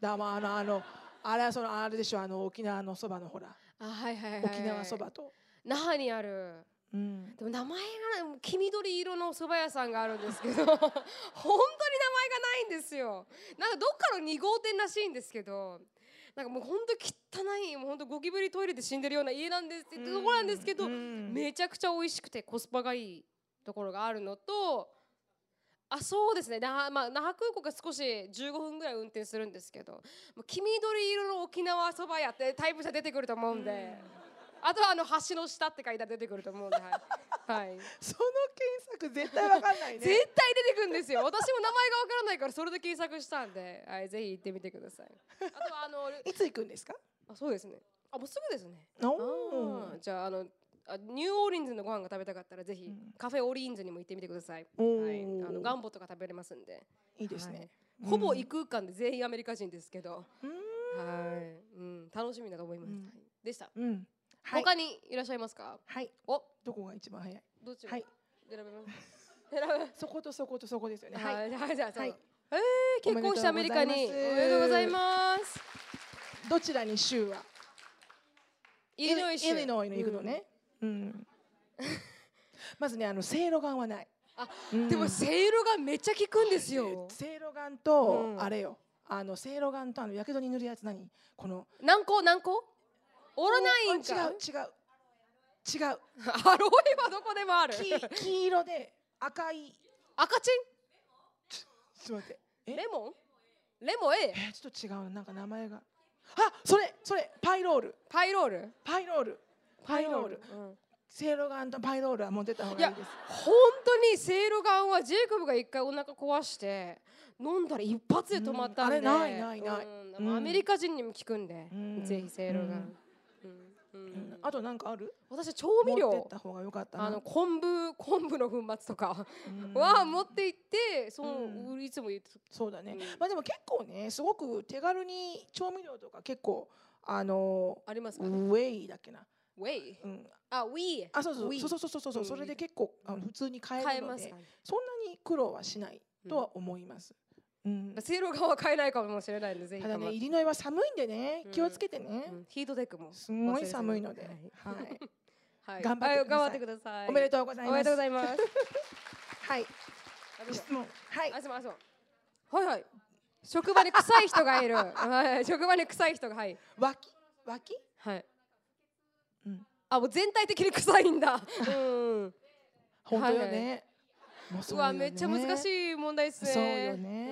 だまああのあのあれはそのあれでしょあの沖縄のそばのほら。あはいはいはい。沖縄そばと。那覇にあるうん。でも名前がね黄緑色の蕎麦屋さんがあるんですけど [LAUGHS] 本当に名前がないんですよ。なんかどっかの2号店らしいんですけどなんかもう本当汚いもう本当ゴキブリトイレで死んでるような家なんですってところなんですけど、うん。めちゃくちゃ美味しくてコスパがいいところがあるのとあそうですね。那覇,、まあ、那覇空港が少し15分ぐらい運転するんですけどもう黄緑色の沖縄そば屋ってタイプじゃ出てくると思うんで、あとはあの橋の下って書いたら出てくると思うんで、はい。[LAUGHS] はい、その検索絶対わかんないね。絶対出てくるんですよ。私も名前がわからないからそれで検索したんで、はい、ぜひ行ってみてください。あとはあの [LAUGHS] いつ行くんですか？あそうですね。あもうすぐですね。じゃああのあニューオーリンズのご飯が食べたかったらぜひ、うん。カフェオーリンズにも行ってみてください。おはい、あのガーンボとか食べれますんで。いいですね。はい。ほぼ異空間で全員アメリカ人ですけど、うん。はい、うん、楽しみだと思います。でした。うん。はい。他にいらっしゃいますか？はい。お、どこが一番早い？どっちはい。選べます。[LAUGHS] 選べます。そことそことそこですよね。ははい。い、はい、じゃあ、はいえー、結婚してアメリカに。おおめめでとうございます。どちらに州は？イリノイ州。イリノイに行くのね。うん。[LAUGHS] まずねあのせいろがんはない。あうんでも、せいろがめっちゃ効くんですよ。せいろがんと、うんあれよあのせいろがんとあのやけどに塗るやつ何？この何個、何個？オロナイン。違う違う違う。アロエはどこでもある。黄黄色で赤い。赤チちょっと待って。レモン？レモン？A え。ーちょっと違う。ななんか名前が。あそれそれパイロール。パイロール？パイロール。パイロール。うんせいろがんとパイロールはもう出た方がいいです。本当にセイロガンはジェイコブが一回お腹壊して飲んだら一発で止まったんで、うんあれないないない。うんうんアメリカ人にも効くんで、うん。ぜひセイロガン、あとなんかある？私調味持って料った方がよかったな。あの昆布昆布の粉末とか。うん。は持って行ってそいつも言ってそうだね、うん。まあでも結構ねすごく手軽に調味料とか結構あのありますか、ウェイだっけな、ウェイ？うん、あウィー。あそうそう。そうそうそうそうそう。うんそれで結構あの普通に買えるのでそんなに苦労はしないとは思います、うん。セイロガンは買えないかもしれないんでぜひ。ただねイリノイは寒いんでねうん。気をつけてね、うん。ヒートテックも。すごい寒いので、ははい。い。[LAUGHS] はい。頑張ってください。はい頑張ってください。おめでとうございます。おめでとうございます。[LAUGHS] はい。質問。はい。あすまんすまんはいはい。職場に臭い人がいる。はい職場に臭い人がはい。脇？脇？はい。うん。あもう全体的に臭いんだ。うん。本当よね、もうわめっちゃ難しい問題ですね。そうよね。うん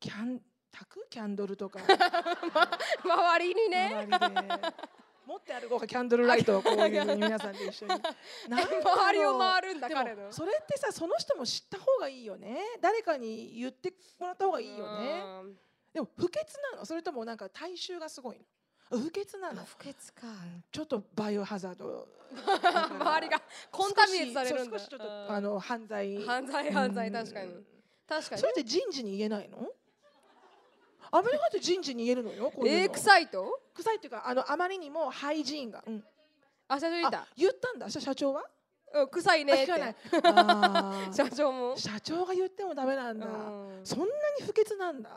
キャンタク？キャンドルとか。[LAUGHS] 周りにね。持って歩こうかキャンドルライトを [LAUGHS] こういうふうに皆さんで一緒に。[LAUGHS] 周りを回るんだで彼の。もそれってさその人も知った方がいいよね。誰かに言ってもらった方がいいよね。うん。でも不潔なの。それともなんか体臭がすごいの。不潔なの。あ不潔か。ちょっとバイオハザード。周りがコンタミネートされるんだ。少しちょっとうん。あの犯罪。犯罪犯罪。うん。確かに。確かに。それって人事に言えないの？アメリカって人事に言えるのよこういうの。えー、臭いと？臭いっていうかあのあまりにもハイジーンが、うん。あ社長言っあた言ったんだ社社長は？うん臭いねって。[LAUGHS] 社長も。社長が言ってもダメなんだ、うん。そんなに不潔なんだ。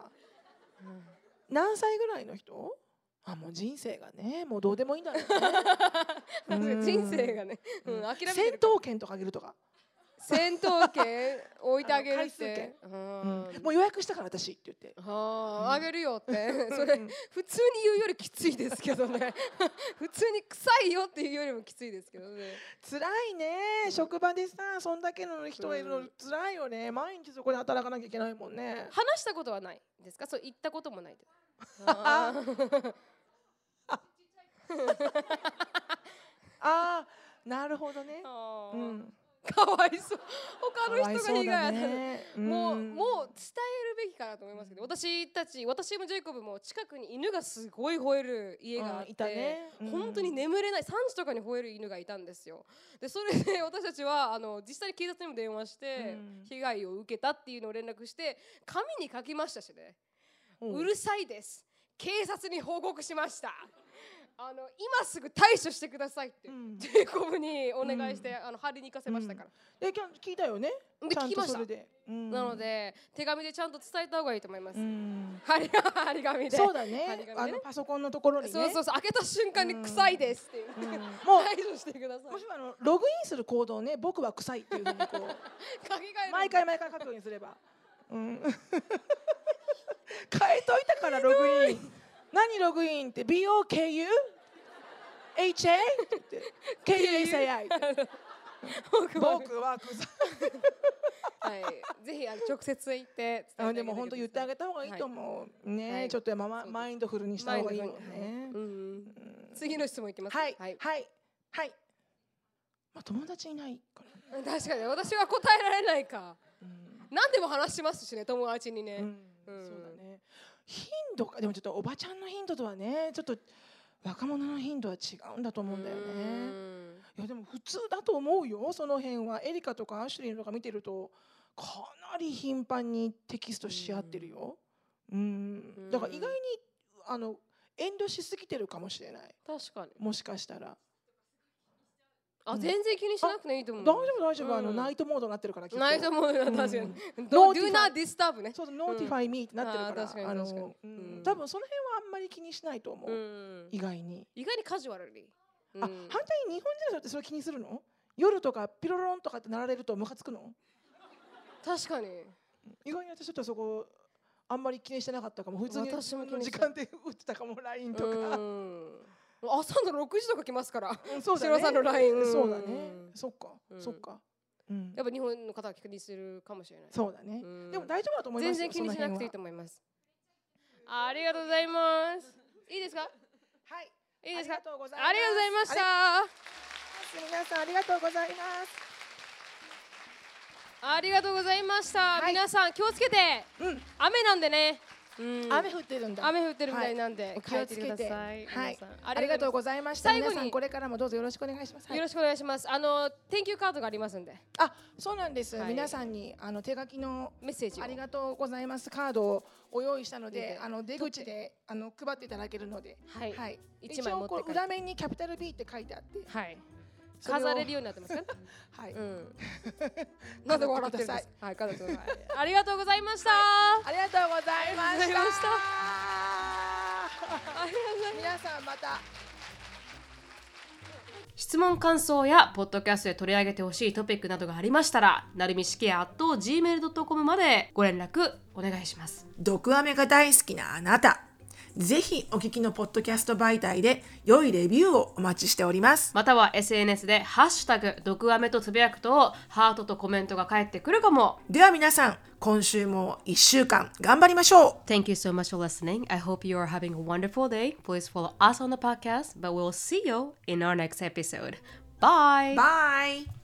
何歳ぐらいの人？あもう人生がねもうどうでもいいんだろうね。う [LAUGHS] ん人生がね、うん、諦めて戦る闘権とかあげるとか、戦闘権置いてあげるって。券、ううん。んもう予約したから私って言って。はあ、あげるよって。それうん普通に言うよりきついですけどね。[LAUGHS] 普通に臭いよっていうよりもきついですけどね。辛いね。職場でさそんだけの人がいるのうん。辛いよね。毎日そこで働かなきゃいけないもんね。話したことはないですか？そう言ったこともないです。[LAUGHS] あー。ああなるほどね。うん。[LAUGHS] かわいそう。他の人が被害だに遭った。もう、ん。もう伝えるべきかなと思いますけど私たち私もジェイコブも近くに犬がすごい吠える家があって、本当に眠れない3時とかに吠える犬がいたんですよ。でそれで私たちはあの実際に警察にも電話して、うん。被害を受けたっていうのを連絡して紙に書きましたしね、う。んうるさいです。警察に報告しましたあの今すぐ対処してくださいって、うんジェイコブにお願いして、あの張りに行かせましたから、で今日聞いたよね？で聞きましたなの。で手紙でちゃんと伝えた方がいいと思います。うん。張り張り紙で。そうだね。ねあのパソコンのところにね。そうそうそう開けた瞬間に臭いですっていう。うん [LAUGHS] もう排除してください。もしもあのログインする行動をね、僕は臭いっていうふうにこう。[LAUGHS] 毎回毎回書くようにすれば。うん。[LAUGHS] 変えといたからログイン。何ログインって B O K U H A って言って K U S A I って僕は僕は臭い。はい。ぜひあの直接言って伝えてあでも本当言ってあげた方がいいと思う。はね、いちょっとやままそうですマインドフルにした方がいいもんね。うん次の質問いきます。はいはい。はいはい。まあ友達いないからね。確かに私は答えられないか。うん何でも話しますしね友達にね。うんうんそう。頻度かでもちょっとおばちゃんの頻度とはねちょっと若者の頻度は違うんだと思うんだようね。んいやでも普通だと思うよその辺はエリカとかアシュリーとか見てるとかなり頻繁にテキストし合ってるよ。うん。だから意外にあの遠慮しすぎてるかもしれない。確かに。もしかしたら。あうん全然気にしなくていいと思う。大丈夫大丈夫、あのうんナイトモードになってるからきっと。ないと思うようん確かに。 notify not disturb ね。そうそう、 notify me ってなってるから、確かに多分その辺はあんまり気にしないと思う、うん。意外に。意外にカジュアルに。うんあ、反対に日本人の人ってそれ気にするの？夜とかピロロンとかって鳴られるとムカつくの？確かに。意外に私ちょっとそこあんまり気にしてなかったかも。普通に時間で打ってたかもラインとか。うん朝の6時とか来ますから。うんそうだね。白さんの LINE うんそうだね。そっか、うんそっか。うんや。っぱ日本の方は気にするかもしれない。そうだね。うんでも大丈夫だと思いますよ。全然気にしなくていいと思思います。ありがとうございます。いいですか？はい。いいですか？ありが？とうございます。ありがとうございましあた。り皆さんありがとうございます。ありがとうございました。はい皆さん気をつけて。うん。雨なんでね。うん雨降ってるんだ。雨降ってるみたいなんで、お気気をつけて。てください。はい。ありがとうございました。最後に皆さんこれからもどうぞよろしくお願いします。はいよろしくお願いします。あの Thank you カードがありますんで、あ、そうなんです。はい皆さんにあの手書きのメッセージを。ありがとうございますカードをお用意したのでで、あの出口であの配っていただけるので、はい。一応こう裏面にキャピタル B って書いてあって、はい。飾れるようになってますか？[LAUGHS] はい。うん。[LAUGHS] なんで笑ってるんで飾す？はい、飾ってください。ありがとうございました。ありがとうございました。ましたありがとうございます皆さんまた。質問感想やポッドキャストで取り上げてほしいトピックなどがありましたらなるみしきや gmail.com までご連絡お願いします毒アメが大好きなあなた。ぜひお聞きのポッドキャスト媒体で良いレビューをお待ちしております。または SNS で「ハッシュタグ毒アメ」とつぶやくとハートとコメントが返ってくるかもでは皆さん、今週も1週間頑張りましょう Thank you so much for listening. I hope you are having a wonderful day. Please follow us on the podcast, but we'll see you in our next episode. Bye! バイ